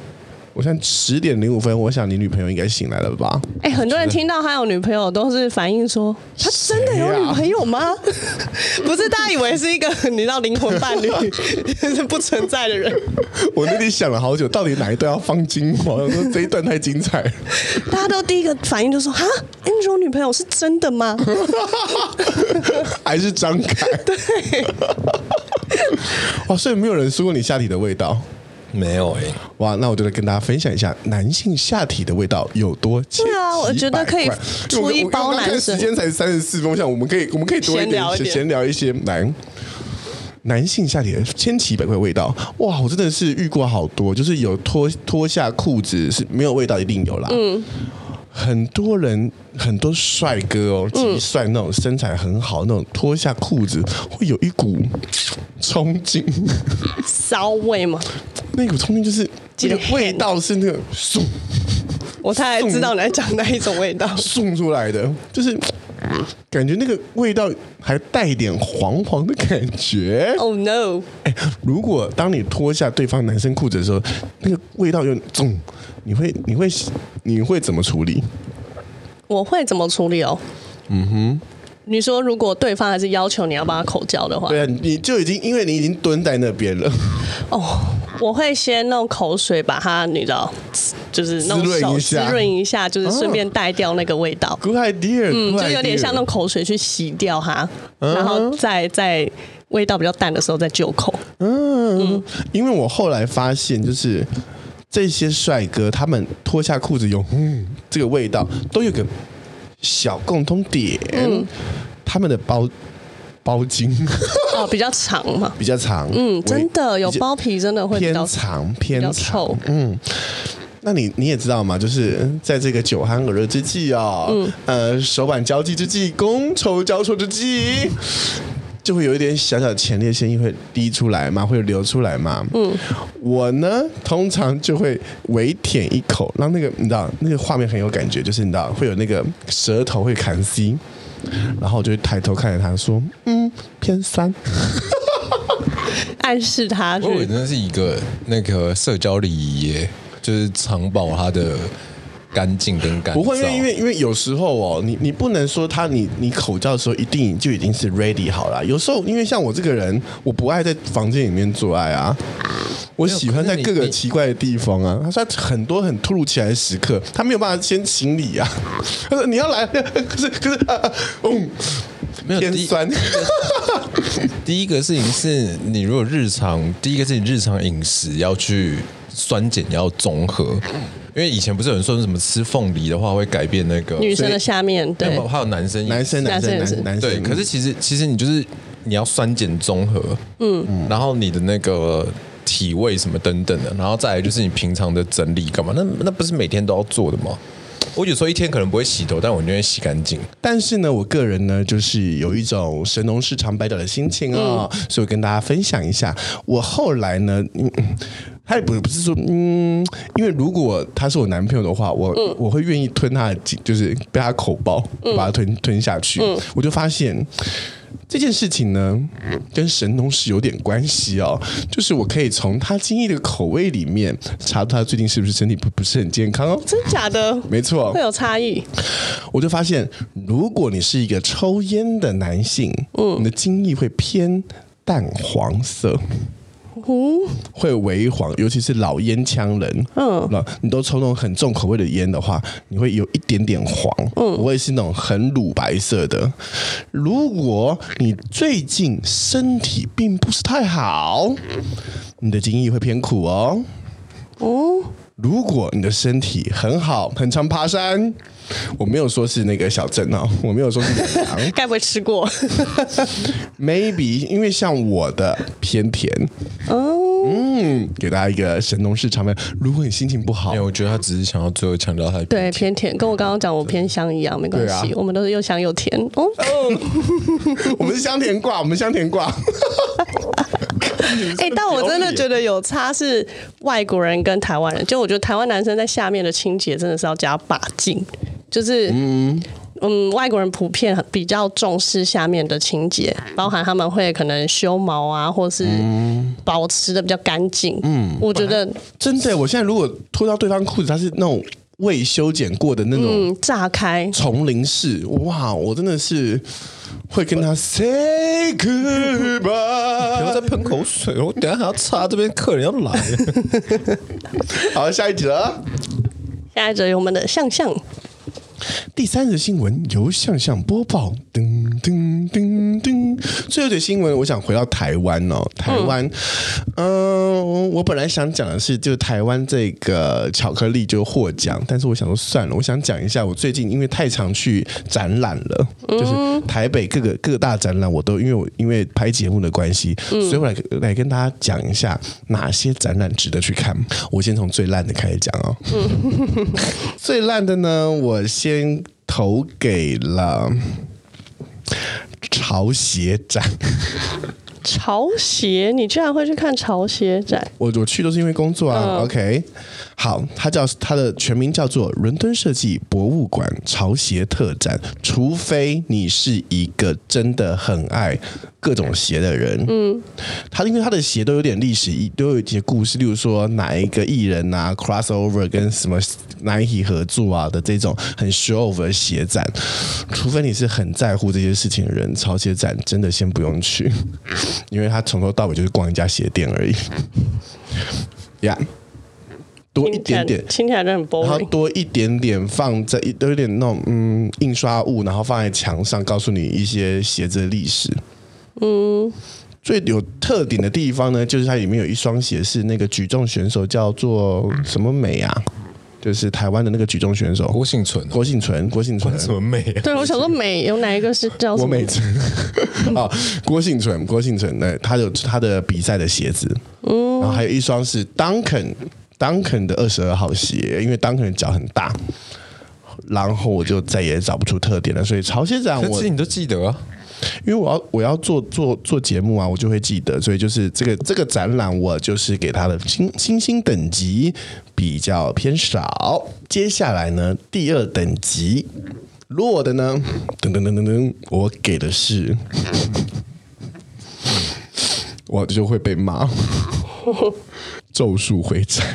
我现在十点零五分，我想你女朋友应该醒来了吧？哎、欸，很多人听到他有女朋友，都是反映说他真的有女朋友吗？啊、不是，大家以为是一个你知道灵魂伴侣是不存在的人。我那里想了好久，到底哪一段要放精华？我说这一段太精彩。大家都第一个反应就说：哈，Andrew 女朋友是真的吗？还是张凯？对。哇，所以没有人说过你下体的味道。没有哎、欸，哇，那我就来跟大家分享一下男性下体的味道有多奇。对啊，我觉得可以出一包男生。时间才三十四分，我想我们可以我们可以多一点闲聊一些男男性下体的千奇百怪味道。哇，我真的是遇过好多，就是有脱脱下裤子是没有味道，一定有啦。嗯。很多人很多帅哥哦，极帅那种身材很好那种，脱下裤子会有一股冲劲，骚味吗？那股冲劲就是那个味道是那个送，我才知道你在讲哪一种味道。送出来的，就是感觉那个味道还带一点黄黄的感觉。Oh no！哎，如果当你脱下对方男生裤子的时候，那个味道又重。你会你会你会怎么处理？我会怎么处理哦？嗯哼，你说如果对方还是要求你要帮他口交的话，对啊，你就已经因为你已经蹲在那边了。哦，我会先弄口水把它，你知道，就是弄手滋润一下，就是顺便带掉那个味道。Good idea，嗯，就有点像弄口水去洗掉它，然后再在味道比较淡的时候再就口。嗯，因为我后来发现就是。这些帅哥他们脱下裤子用，嗯，这个味道都有个小共通点，嗯、他们的包包茎。哦 比较长嘛，比较长，嗯，真的有包皮真的会比较偏长偏长。臭，嗯，那你你也知道嘛，就是在这个酒酣耳热之际啊、哦，嗯，呃，手板交际之际，觥筹交错之际。就会有一点小小的前列腺液会滴出来嘛，会流出来嘛。嗯，我呢通常就会微舔一口，让那个你知道那个画面很有感觉，就是你知道会有那个舌头会砍 C，然后我就会抬头看着他说，嗯，偏酸，暗示他。我以为那是一个那个社交礼仪耶，就是藏保他的干净跟干。不会，因为因为因为有时候哦，你你不能说他你你口罩的时候一定就已经是 ready 好了。有时候因为像我这个人，我不爱在房间里面做爱啊，我喜欢在各个奇怪的地方啊。他说很多很突如其来的时刻，他没有办法先行礼啊。他说你要来，可是可是啊啊，嗯，没有偏酸。第一个事情是你如果日常，第一个是你日常饮食要去酸碱要综合。因为以前不是有人说什么吃凤梨的话会改变那个女生的下面，对，还有男生男生男生男生男生，对。可是其实其实你就是你要酸碱综合，嗯，然后你的那个体味什么等等的，然后再来就是你平常的整理干嘛？那那不是每天都要做的吗？我有时候一天可能不会洗头，但我一定会洗干净。但是呢，我个人呢，就是有一种神农氏尝百草的心情啊、哦，嗯、所以我跟大家分享一下。我后来呢，嗯，他也不不是说，嗯，因为如果他是我男朋友的话，我、嗯、我会愿意吞他的，就是被他口爆，把他吞吞下去。嗯、我就发现。这件事情呢，跟神农氏有点关系哦。就是我可以从他精液的口味里面查出他最近是不是身体不不是很健康哦。真假的？没错，会有差异。我就发现，如果你是一个抽烟的男性，嗯，你的精液会偏淡黄色。嗯，会微黄，尤其是老烟枪人。嗯，那你都抽那种很重口味的烟的话，你会有一点点黄。嗯，不会是那种很乳白色的。如果你最近身体并不是太好，你的精液会偏苦哦。哦。如果你的身体很好，很常爬山，我没有说是那个小镇哦，我没有说是野狼，该不会吃过？Maybe，因为像我的偏甜哦，嗯，给大家一个神农氏尝百草。如果你心情不好，我觉得他只是想要最后强调他偏对偏甜，跟我刚刚讲我偏香一样，没关系，啊、我们都是又香又甜哦。我们是香甜挂，我们香甜挂。哎、欸，但我真的觉得有差，是外国人跟台湾人。就我觉得台湾男生在下面的清洁真的是要加把劲，就是嗯嗯，外国人普遍比较重视下面的清洁，包含他们会可能修毛啊，或是保持的比较干净。嗯，我觉得真的，我现在如果脱掉对方裤子，他是那种未修剪过的那种，嗯，炸开丛林式，哇，我真的是。会跟他 say goodbye，不要再喷口水，我等下还要擦，这边客人要来。好，下一则，下一则由我们的向向。第三则新闻由向向播报。噔噔噔噔，最后的新闻，我想回到台湾哦。台湾，嗯、呃，我本来想讲的是，就台湾这个巧克力就获奖，但是我想说算了，我想讲一下，我最近因为太常去展览了，就是台北各个各大展览，我都因为我因为拍节目的关系，所以我来来跟大家讲一下哪些展览值得去看。我先从最烂的开始讲哦。最烂的呢，我先投给了。潮鞋展，潮鞋，你居然会去看潮鞋展？我我去都是因为工作啊。嗯、OK，好，它叫它的全名叫做伦敦设计博物馆潮鞋特展。除非你是一个真的很爱各种鞋的人，嗯，他因为他的鞋都有点历史，都有一些故事，例如说哪一个艺人啊，crossover 跟什么 Nike 合作啊的这种很 show off 的鞋展，除非你是很在乎这些事情的人，潮鞋展真的先不用去，因为他从头到尾就是逛一家鞋店而已。呀、yeah，多一点点，听起来就很 boring。然后多一点点放在，都有点那种嗯印刷物，然后放在墙上，告诉你一些鞋子的历史。嗯，最有特点的地方呢，就是它里面有一双鞋是那个举重选手叫做什么美啊？就是台湾的那个举重选手郭婞淳，郭婞淳，郭婞淳什么美啊？对，我想说美有哪一个是叫？郭美淳啊，郭婞淳，郭婞淳，那他有他的比赛的鞋子，嗯，然后还有一双是 Duncan Duncan 的二十二号鞋，因为 Duncan 的脚很大，然后我就再也找不出特点了，所以潮鞋展我你都记得啊。因为我要我要做做做节目啊，我就会记得，所以就是这个这个展览，我就是给他的星星星等级比较偏少。接下来呢，第二等级弱的呢，噔噔噔噔噔，我给的是，我就会被骂。咒术回战，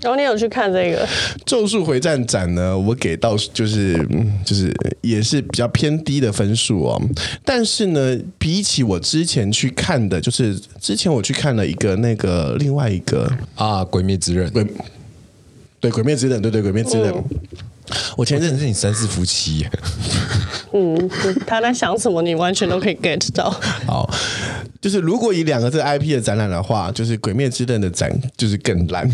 然后你有去看这个咒术回战展呢？我给到就是就是也是比较偏低的分数哦。但是呢，比起我之前去看的，就是之前我去看了一个那个另外一个啊，《鬼灭之刃》鬼对《鬼灭之刃》，对对，《鬼灭之刃》。我前阵子是你三世夫妻。嗯，他在想什么，你完全都可以 get 到。好，就是如果以两个这个 IP 的展览的话，就是《鬼灭之刃》的展就是更烂。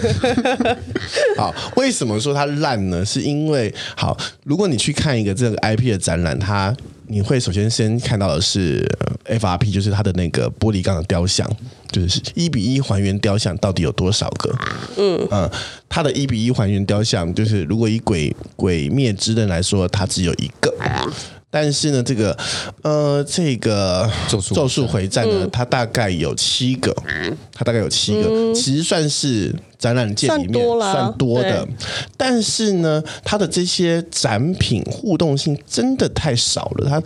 好，为什么说它烂呢？是因为好，如果你去看一个这个 IP 的展览，它你会首先先看到的是 FRP，就是它的那个玻璃钢的雕像，就是一比一还原雕像到底有多少个？嗯。嗯，它的一比一还原雕像，就是如果以鬼鬼灭之刃来说，它只有一个。但是呢，这个呃，这个咒术咒术回战呢，嗯、它大概有七个，它大概有七个，嗯、其实算是展览界里面算多，算多的。但是呢，它的这些展品互动性真的太少了，它。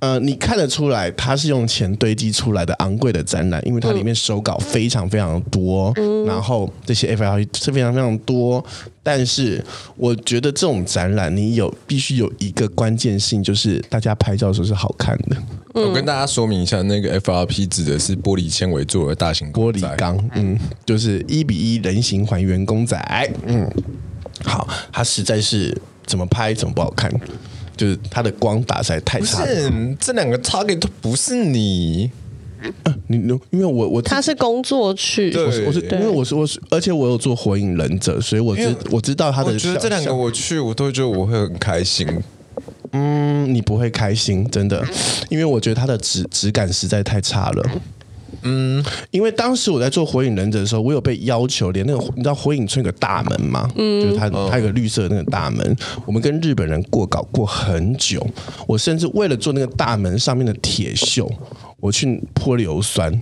呃，你看得出来，它是用钱堆积出来的昂贵的展览，因为它里面手稿非常非常多，嗯、然后这些 FLP 是非常非常多。但是，我觉得这种展览，你有必须有一个关键性，就是大家拍照的时候是好看的。嗯、我跟大家说明一下，那个 FRP 指的是玻璃纤维做的大型玻璃钢，嗯，就是一比一人形还原公仔，嗯，好，它实在是怎么拍怎么不好看。就是它的光打实在太差是，这两个 target 都不是你，啊、你因为我我他是工作去，对我是，我是因为我是我是，而且我有做火影忍者，所以我知我知道他的。我觉得这两个我去，我都会觉得我会很开心。嗯，你不会开心，真的，因为我觉得它的质质感实在太差了。嗯，因为当时我在做火影忍者的时候，我有被要求连那个你知道火影村有个大门吗？嗯，就是它它有个绿色的那个大门，我们跟日本人过稿过很久，我甚至为了做那个大门上面的铁锈，我去泼硫酸，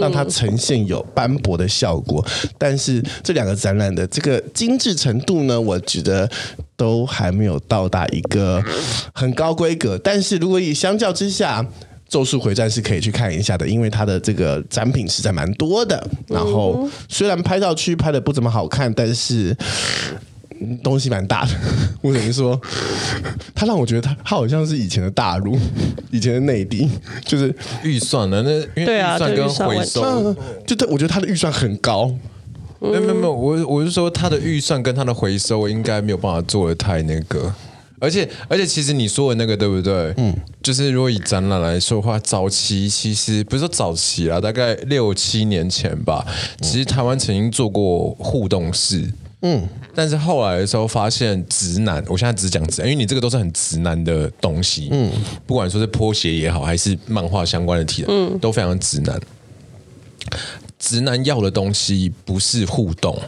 让它呈现有斑驳的效果。但是这两个展览的这个精致程度呢，我觉得都还没有到达一个很高规格。但是如果以相较之下，咒术回战是可以去看一下的，因为它的这个展品实在蛮多的。然后虽然拍照区拍的不怎么好看，但是东西蛮大的。我等于说，他让我觉得他他好像是以前的大陆，以前的内地，就是预算呢？那因为预算跟回收，啊、就对，我觉得他的预算很高。没有没有没有，我我是说他的预算跟他的回收应该没有办法做的太那个。而且而且，其实你说的那个对不对？嗯，就是如果以展览来说的话，早期其实不是说早期啦，大概六七年前吧。其实台湾曾经做过互动式，嗯，但是后来的时候发现直男，我现在只讲直男，因为你这个都是很直男的东西，嗯，不管说是拖鞋也好，还是漫画相关的题材，嗯，都非常直男。直男要的东西不是互动，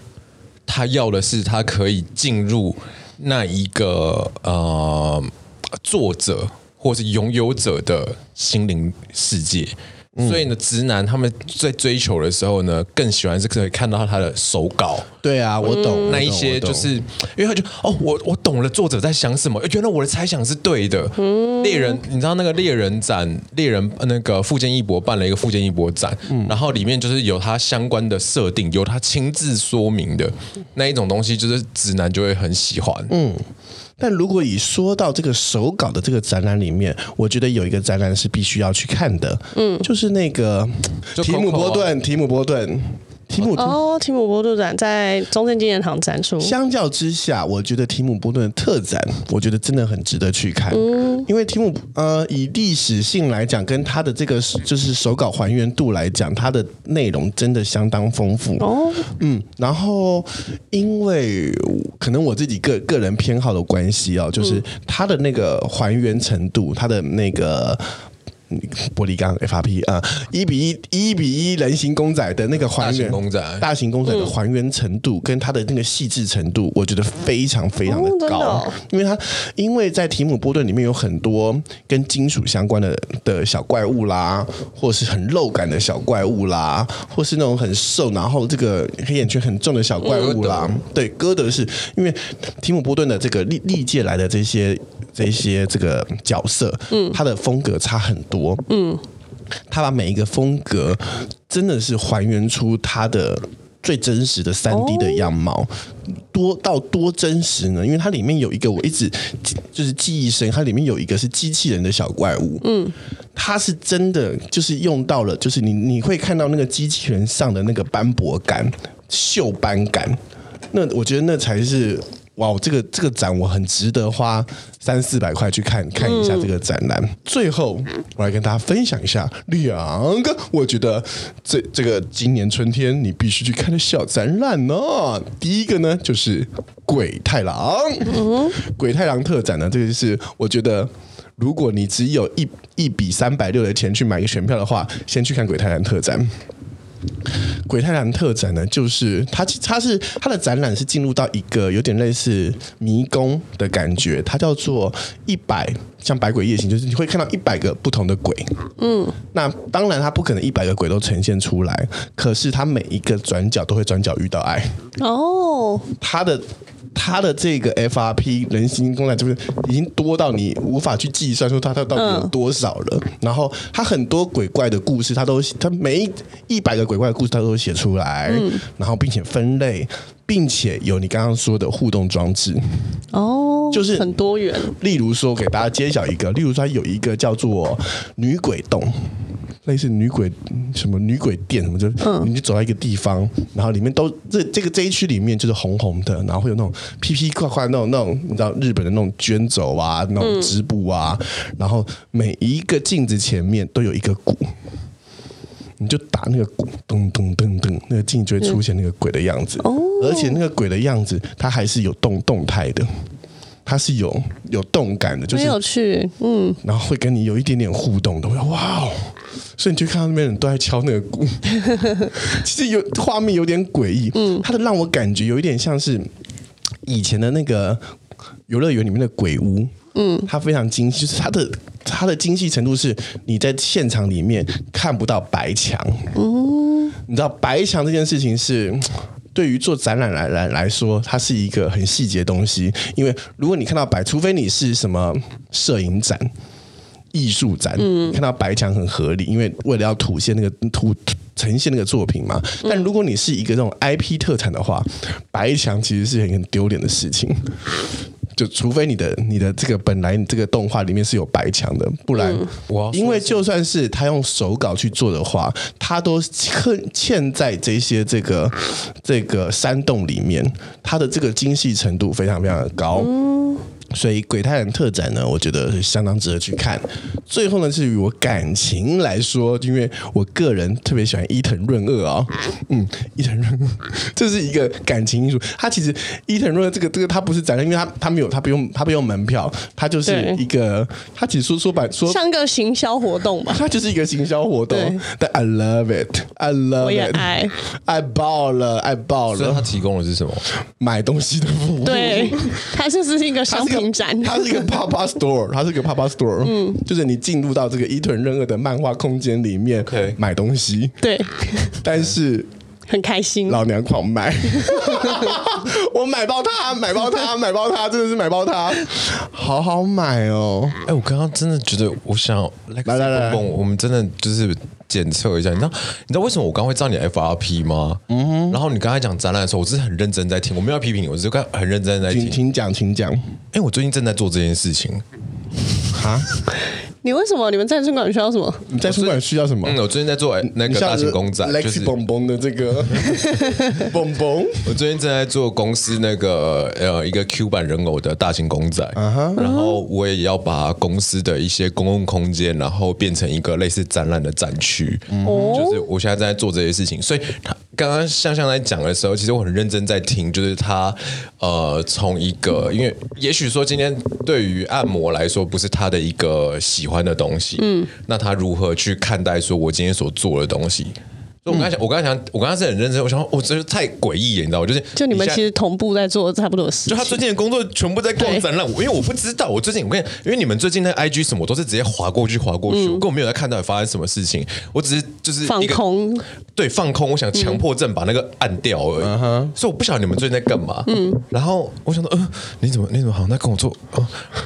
他要的是他可以进入。那一个呃，作者或是拥有者的心灵世界，嗯、所以呢，直男他们在追求的时候呢，更喜欢是可以看到他的手稿。对啊，我懂、嗯、那一些，就是因为他就哦，我我懂了作者在想什么，原来我的猜想是对的。嗯，猎人，你知道那个猎人展，猎人那个富坚义博办了一个富坚义博展，嗯、然后里面就是有他相关的设定，有他亲自说明的那一种东西，就是直男就会很喜欢。嗯，但如果以说到这个手稿的这个展览里面，我觉得有一个展览是必须要去看的，嗯，就是那个提姆波顿，提姆波顿。提姆哦，提姆波顿展在中正纪念堂展出。相较之下，我觉得提姆波顿的特展，我觉得真的很值得去看。嗯，因为提姆呃，以历史性来讲，跟他的这个就是手稿还原度来讲，它的内容真的相当丰富。哦，嗯，然后因为可能我自己个个人偏好的关系哦，就是它的那个还原程度，它的那个。玻璃钢 FRP 啊，一比一一比一人形公仔的那个还原公仔，大型公仔的还原程度跟它的那个细致程度，我觉得非常非常的高。因为它因为在提姆波顿里面有很多跟金属相关的的小怪物啦，或是很肉感的小怪物啦，或是那种很瘦然后这个黑眼圈很重的小怪物啦。对，歌德是，因为提姆波顿的这个历历届来的这些这些这个角色，嗯，他的风格差很多。嗯，他把每一个风格真的是还原出他的最真实的三 D 的样貌，多到多真实呢？因为它里面有一个我一直就是记忆深，它里面有一个是机器人的小怪物，嗯，它是真的就是用到了，就是你你会看到那个机器人上的那个斑驳感、锈斑感，那我觉得那才是。哇，这个这个展我很值得花三四百块去看看一下这个展览。嗯、最后，我来跟大家分享一下两个我觉得这这个今年春天你必须去看的小展览呢。第一个呢就是鬼太郎，嗯、鬼太郎特展呢，这个就是我觉得如果你只有一一笔三百六的钱去买一个选票的话，先去看鬼太郎特展。鬼太郎特展呢，就是它，它是它的展览是进入到一个有点类似迷宫的感觉，它叫做一百，像百鬼夜行，就是你会看到一百个不同的鬼。嗯，那当然它不可能一百个鬼都呈现出来，可是它每一个转角都会转角遇到爱。哦，它的。他的这个 FRP 人形公仔就是已经多到你无法去计算说它它到底有多少了。嗯、然后他很多鬼怪的故事，他都他每一一百个鬼怪的故事他都写出来，嗯、然后并且分类，并且有你刚刚说的互动装置。哦，就是很多元。例如说，给大家揭晓一个，例如说有一个叫做女鬼洞。类似女鬼什么女鬼店什么，就你就走到一个地方，然后里面都这这个这一区里面就是红红的，然后会有那种噼噼啪啪那种那种你知道日本的那种卷轴啊，那种织布啊，然后每一个镜子前面都有一个鼓，你就打那个鼓，咚咚咚咚，那个镜就会出现那个鬼的样子，而且那个鬼的样子它还是有动动态的。它是有有动感的，就是很有趣，嗯，然后会跟你有一点点互动的，哇哦！所以你就看到那边人都在敲那个鼓，其实有画面有点诡异，嗯，它的让我感觉有一点像是以前的那个游乐园里面的鬼屋，嗯，它非常精细，就是它的它的精细程度是你在现场里面看不到白墙，嗯，你知道白墙这件事情是。对于做展览来来来说，它是一个很细节的东西。因为如果你看到白，除非你是什么摄影展、艺术展，嗯，看到白墙很合理，因为为了要凸显那个凸呈现那个作品嘛。但如果你是一个这种 IP 特产的话，白墙其实是很丢脸的事情。就除非你的你的这个本来你这个动画里面是有白墙的，不然，嗯、因为就算是他用手稿去做的话，他都嵌嵌在这些这个这个山洞里面，它的这个精细程度非常非常的高。嗯所以鬼太郎特展呢，我觉得相当值得去看。最后呢，至于我感情来说，因为我个人特别喜欢伊藤润二啊，嗯，伊藤润二 这是一个感情因素。他其实伊藤润二这个这个他不是展览，因为他他没有他不用他不用门票，他就是一个他只说说白说像个行销活动吧，他就是一个行销活动。但 I love it, I love it，我也爱，爱爆了，爱爆了。所以他提供的是什么？买东西的服务。对，他就是一个商品。它是一个 Papa Store，它是一个 Papa Store，嗯，就是你进入到这个伊藤润二的漫画空间里面，可以买东西，对，但是很开心，老娘狂买，我买爆它，买爆它，买爆它，真的是买爆它，好好买哦！哎，我刚刚真的觉得，我想来来来，我们真的就是。检测一下，你知道你知道为什么我刚会知道你 FRP 吗？嗯哼，然后你刚才讲展览的时候，我是很认真在听，我没有批评你，我是刚很认真在听。请讲，请讲。哎，我最近正在做这件事情。哈？你为什么？你们在村馆需要什么？你在村馆需要什么？嗯，我最近在做那个大型公仔，就是蹦蹦的这个 蹦蹦。我最近正在做公司那个呃一个 Q 版人偶的大型公仔，然后我也要把公司的一些公共空间，然后变成一个类似展览的展区。哦，就是我现在正在做这些事情，所以他刚刚向向在讲的时候，其实我很认真在听，就是他呃从一个，因为也许说今天对于按摩来说不是他的一个喜欢的东西，嗯，那他如何去看待说我今天所做的东西？所以我刚才想，我刚才想，我刚才是很认真，我想说，我真是太诡异了，你知道吗？就是就你们其实同步在做差不多的事情。就他最近的工作全部在逛展览，因为我不知道，我最近我跟你，因为你们最近那 IG 什么，我都是直接划过去划过去，我根本没有在看到底发生什么事情，我只是就是放空，对，放空，我想强迫症把那个按掉而已。所以我不晓得你们最近在干嘛。嗯，然后我想说，嗯，你怎么你怎么好像在跟我做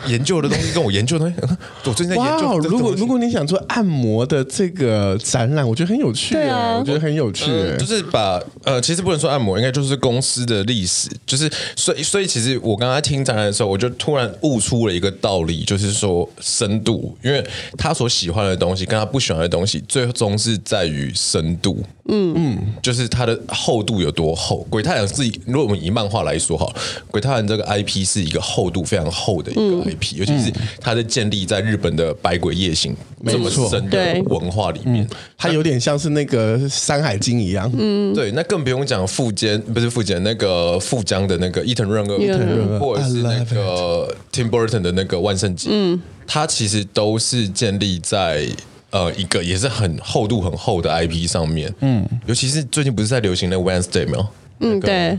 研究的东西，跟我研究的东西，我最近在研究。如果如果你想做按摩的这个展览，我觉得很有趣。对啊。我觉得很有趣，欸，就是把呃，其实不能说按摩，应该就是公司的历史，就是所以所以其实我刚刚听展览的时候，我就突然悟出了一个道理，就是说深度，因为他所喜欢的东西跟他不喜欢的东西，最终是在于深度，嗯。嗯，就是它的厚度有多厚。鬼太郎是，如果我们以漫画来说哈，鬼太郎这个 IP 是一个厚度非常厚的一个 IP，嗯，尤其是它的建立在日本的百鬼夜行这么深的文化里面，它有点像是那个。《山海经》一样，嗯，对，那更不用讲富坚，不是富坚，那个富江的那个伊藤润二，伊藤润二，或者是那个 Tim Burton 的那个万圣节，嗯，它其实都是建立在呃一个也是很厚度很厚的 IP 上面，嗯，尤其是最近不是在流行那 Wednesday 没有？嗯，对。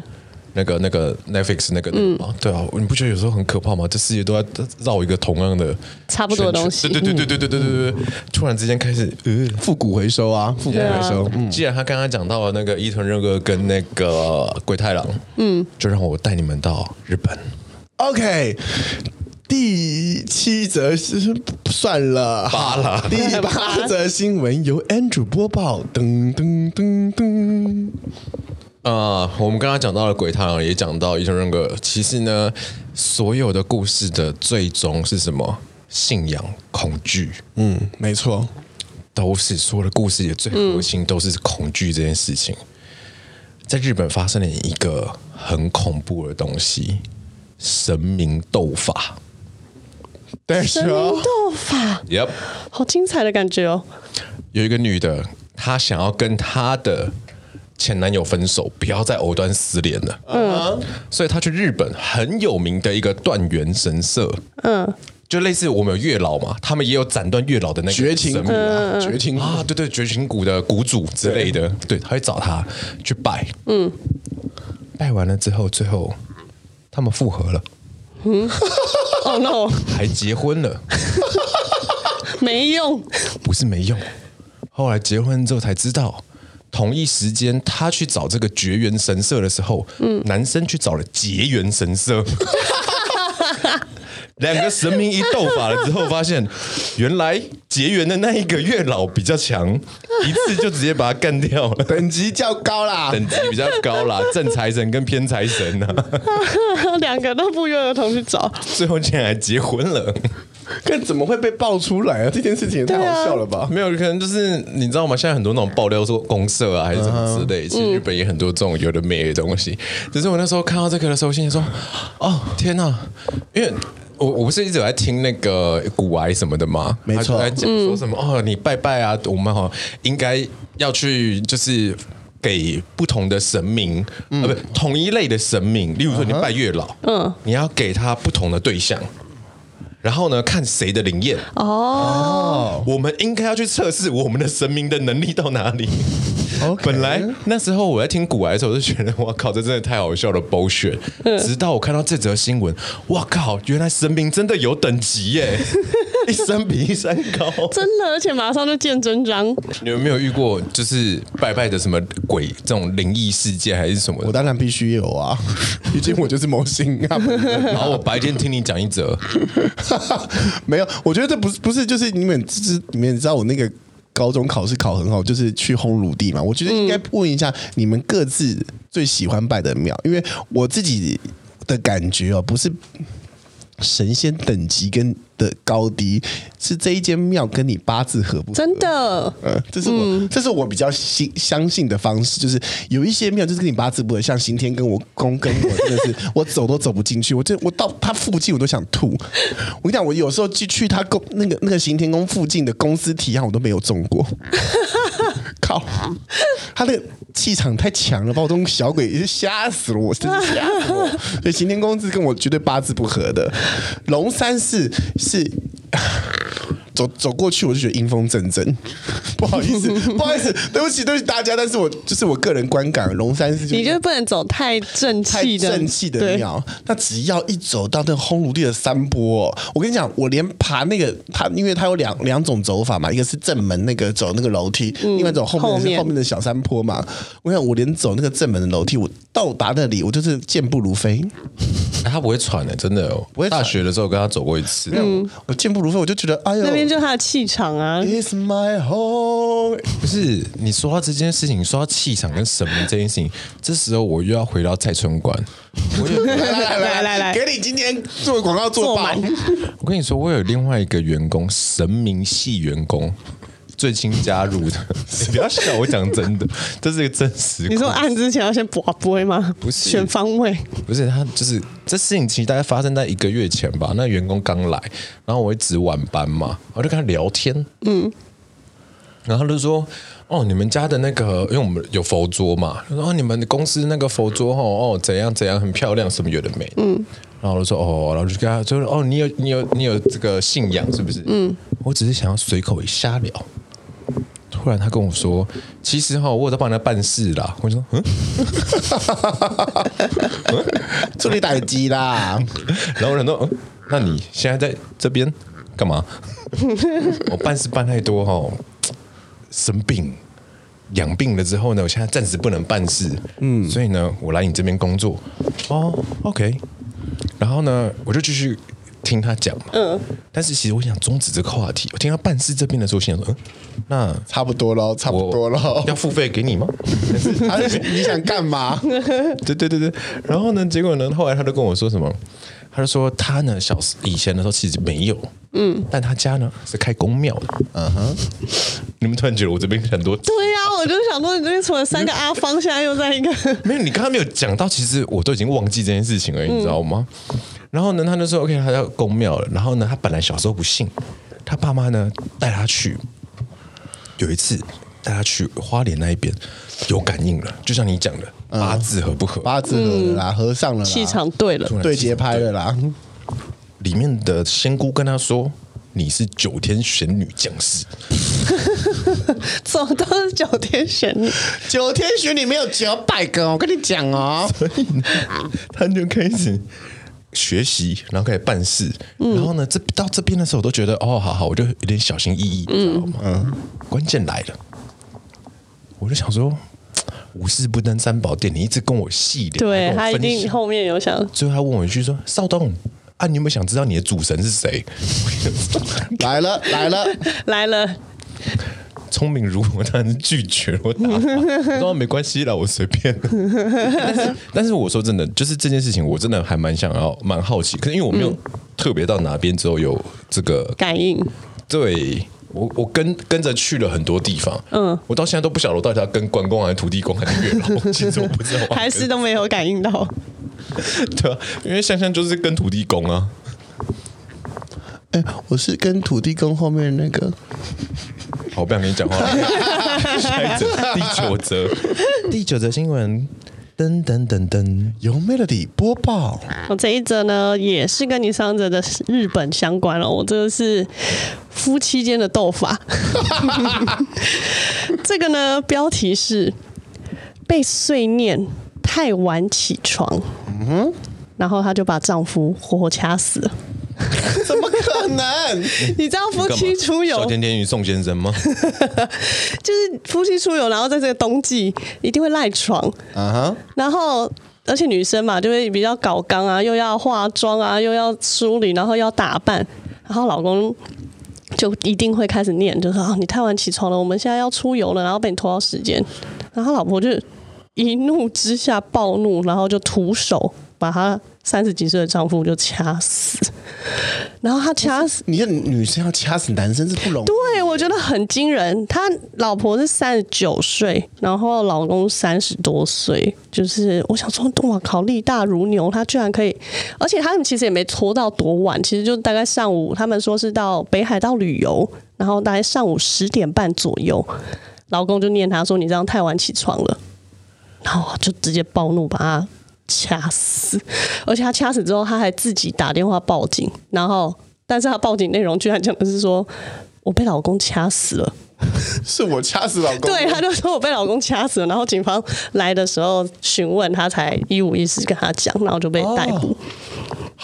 那个那个 Netflix 那个嗯、啊，对啊，你不觉得有时候很可怕吗？这世界都在绕一个同样的差不多的东西，对对对对对对对对对，突然之间开始呃复古回收啊，复古回收。嗯。既然他刚刚讲到了那个伊藤润二跟那个鬼太郎，嗯，就让我带你们到日本。OK，第七则是算了，罢了。第八则新闻由 Andrew 播报，噔噔噔噔。啊，uh, 我们刚刚讲到了鬼太郎，也讲到伊藤润二。其实呢，所有的故事的最终是什么？信仰、恐惧。嗯，没错，都是所有的故事的最核心都是恐惧这件事情。嗯、在日本发生了一个很恐怖的东西——神明斗法。对，神明斗法，Yep，好精彩的感觉哦。有一个女的，她想要跟她的。前男友分手，不要再藕断丝连了。嗯，所以她去日本很有名的一个断垣神社。嗯，就类似我们有月老嘛，他们也有斩断月老的那个绝情谷啊，绝情啊，对对，绝情谷的谷主之类的，对，他会找他去拜。嗯，拜完了之后，最后他们复合了。嗯，Oh no，还结婚了。没用，不是没用。后来结婚之后才知道。同一时间，他去找这个绝缘神社的时候，嗯，男生去找了结缘神社，两个神明一斗法了之后，发现原来结缘的那一个月老比较强，一次就直接把他干掉了，等级较高啦，等级比较高啦，正财神跟偏财神呢、啊，两个都不约而同去找，最后竟然还结婚了。可怎么会被爆出来啊？这件事情也太好笑了吧？啊、没有，可能就是你知道吗？现在很多那种爆料说公社啊，还是什么之类，其实日本也很多这种有的没的东西。只是我那时候看到这个的时候，心里说：“哦，天哪！”因为我我不是一直有在听那个古癌什么的吗？没错，在讲说什么、嗯、哦，你拜拜啊，我们哈应该要去就是给不同的神明，嗯、啊，不同一类的神明，例如说你拜月老，嗯，你要给他不同的对象。然后呢，看谁的灵验哦。我们应该要去测试我们的神明的能力到哪里。Okay. 本来那时候我在听古癌的时候，我就觉得哇靠，这真的太好笑了，bullshit。直到我看到这则新闻，哇靠，原来神明真的有等级耶，一山比一山高，真的，而且马上就见真章。你有没有遇过就是拜拜的什么鬼这种灵异事件还是什么？我当然必须有啊，毕竟我就是某星啊。然后我白天听你讲一则。没有，我觉得这不是不是，就是你们知你们知道我那个高中考试考很好，就是去烘炉地嘛。我觉得应该问一下你们各自最喜欢拜的庙，因为我自己的感觉哦，不是神仙等级跟。的高低是这一间庙跟你八字合不合？真的，嗯，这是我、嗯、这是我比较信相信的方式，就是有一些庙就是跟你八字不合，像刑天跟我宫跟我真的是我走都走不进去，我这我到他附近我都想吐。我跟你讲，我有时候去去他公那个那个刑天宫附近的公司提案，我都没有中过。靠，他的气场太强了，把我这种小鬼也是吓死了，我真的吓死我。所以刑天公是跟我绝对八字不合的。龙山寺。是 走走过去，我就觉得阴风阵阵。不好意思，不好意思，对不起，对不起大家。但是我就是我个人观感，龙山寺就你就不能走太正气的正气的庙。那只要一走到那个烘炉地的山坡，哦，我跟你讲，我连爬那个它，因为它有两两种走法嘛，一个是正门那个走那个楼梯，嗯、另外一种后面是后面的小山坡嘛。我想我连走那个正门的楼梯，我到达那里，我就是健步如飞。他不会喘的，真的。不会。大学的时候跟他走过一次，嗯，我健步如飞，我就觉得哎呦，那边就他的气场啊。It's my home。不是你说到这件事情，说到气场跟神明这件事情，这时候我又要回到蔡春馆。我有来来来来来，给你今天做广告做满。我跟你说，我有另外一个员工，神明系员工。最新加入的，你 不要笑，我讲真的，这是一个真实。你说按之前要先卜卜吗？不是，选方位。不是，他就是这事情其实大概发生在一个月前吧。那员工刚来，然后我一直晚班嘛，我就跟他聊天，嗯，然后他就说：“哦，你们家的那个，因为我们有佛桌嘛，他说哦，你们公司那个佛桌哦，哦，怎样怎样，很漂亮，什么有的没，嗯。”然后我就说：“哦，然后就跟他就说：哦，你有你有你有这个信仰是不是？嗯，我只是想要随口一瞎聊。”突然他跟我说：“其实哈，我有在帮他办事啦。”我就说：“嗯，助理打机啦。”然后人说：“嗯，那你现在在这边干嘛？” 我办事办太多哈，生病养病了之后呢，我现在暂时不能办事。嗯，所以呢，我来你这边工作。哦，OK。然后呢，我就继续。听他讲嘛，嗯，但是其实我想终止这个话题。我听到办事这边的时候，心想说，嗯，那差不多了，差不多了，要付费给你吗？但 是你想干嘛？对对对对。然后呢，结果呢，后来他就跟我说什么？他就说他呢，小时以前的时候其实没有，嗯，但他家呢是开公庙的，嗯哼。你们突然觉得我这边很多？对呀、啊，我就想说，你这边除了三个阿芳，现在又在一个 没有。你刚刚没有讲到，其实我都已经忘记这件事情了，你知道吗？嗯然后呢，他就说：“OK，他要宫庙了。”然后呢，他本来小时候不信，他爸妈呢带他去。有一次带他去花莲那一边，有感应了，就像你讲的，八字合不合？八字合了啦，合上了，气场对了，对节拍了啦。里面的仙姑跟他说：“你是九天玄女降世。”怎么都是九天玄女？九天玄女没有九百个，我跟你讲哦。所以呢，他就开始。学习，然后开始办事，嗯、然后呢，这到这边的时候，我都觉得哦，好好，我就有点小心翼翼，你知道吗？嗯，关键来了，我就想说，无事不登三宝殿，你一直跟我细聊，对他一定后面有想，最后他问我一句说：“少东啊，你有没有想知道你的主神是谁？” 来了，来了，来了。聪明如我，当然是拒绝。我打，我说没关系啦，我随便。但是，但是我说真的，就是这件事情，我真的还蛮想要，蛮好奇。可是因为我没有特别到哪边之后有这个感应。对，我我跟跟着去了很多地方。嗯，我到现在都不晓得我到底要跟关公还是土地公还是月老，其实我不知道，还是都没有感应到。对啊，因为香香就是跟土地公啊。哎，我是跟土地公后面那个。好，我不想跟你讲话了。下一则，第九则，第九则新闻，噔噔噔噔，由 Melody 播报。我这一则呢，也是跟你上则的日本相关了。我这个是夫妻间的斗法。这个呢，标题是被碎念太晚起床，嗯哼，然后她就把丈夫活活掐死了。怎么可能？你知道夫妻出游，小甜甜与宋先生吗？就是夫妻出游，然后在这个冬季一定会赖床啊。Uh. 然后而且女生嘛，就会比较搞刚啊，又要化妆啊，又要梳理，然后要打扮，然后老公就一定会开始念，就说啊，你太晚起床了，我们现在要出游了，然后被你拖到时间。然后老婆就一怒之下暴怒，然后就徒手把她。三十几岁的丈夫就掐死，然后他掐死，你看女生要掐死男生是不容易。对，我觉得很惊人。他老婆是三十九岁，然后老公三十多岁，就是我想说，哇靠，力大如牛，他居然可以，而且他们其实也没拖到多晚，其实就大概上午，他们说是到北海道旅游，然后大概上午十点半左右，老公就念他说，你这样太晚起床了，然后就直接暴怒把他。掐死，而且他掐死之后，他还自己打电话报警，然后但是他报警内容居然讲的是说我被老公掐死了。是我掐死老公。对，他就说我被老公掐死了，然后警方来的时候询问他，才一五一十跟他讲，然后就被逮捕。哦、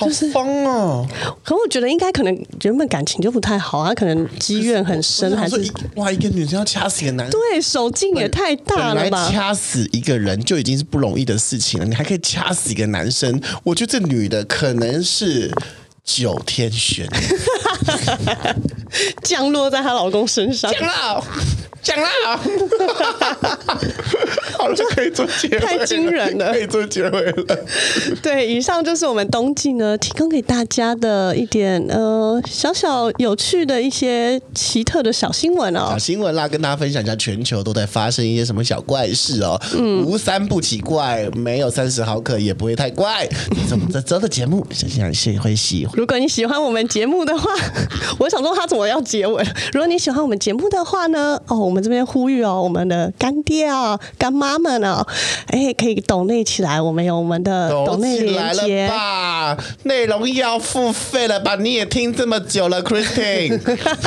好疯哦！可我觉得应该可能原本感情就不太好，他可能积怨很深，还是哇，一个女生要掐死一个男人，对，手劲也太大了吧？掐死一个人就已经是不容易的事情了，你还可以掐死一个男生，我觉得这女的可能是。九天玄 降落在她老公身上，降落，降落，好了，就可以做结尾，太惊人了，可以做结尾了。对，以上就是我们冬季呢提供给大家的一点呃小小有趣的一些奇特的小新闻哦，小新闻啦，跟大家分享一下，全球都在发生一些什么小怪事哦。嗯，无三不奇怪，没有三十毫克也不会太怪。我们这周的节目，相信是会喜欢。如果你喜欢我们节目的话，我想说他怎么要结尾？如果你喜欢我们节目的话呢？哦，我们这边呼吁哦，我们的干爹啊、干妈们哦，哎，可以抖内起来，我们有我们的抖内连接吧。内容要付费了吧？你也听这么久了，Christine，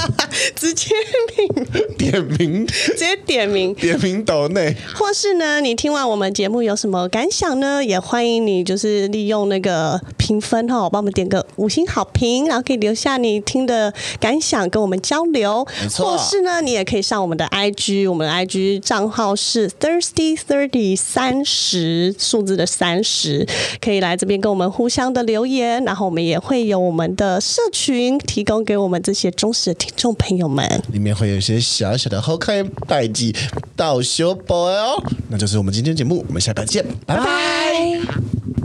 直接名点名，直接点名，点名抖内，或是呢，你听完我们节目有什么感想呢？也欢迎你就是利用那个评分哈、哦，帮我们点个五星好评，然后可以留下你听的感想跟我们交流。或是呢，你也可以上我们的 IG，我们的 IG 账号是 Thirsty Thirty 三十数字的三十，可以来这边跟我们互相的留言，然后我们也会有我们的社群提供给我们这些忠实的听众朋友们，里面会有一些小小的好看代记到小宝哦。那就是我们今天节目，我们下拜见，拜拜。拜拜。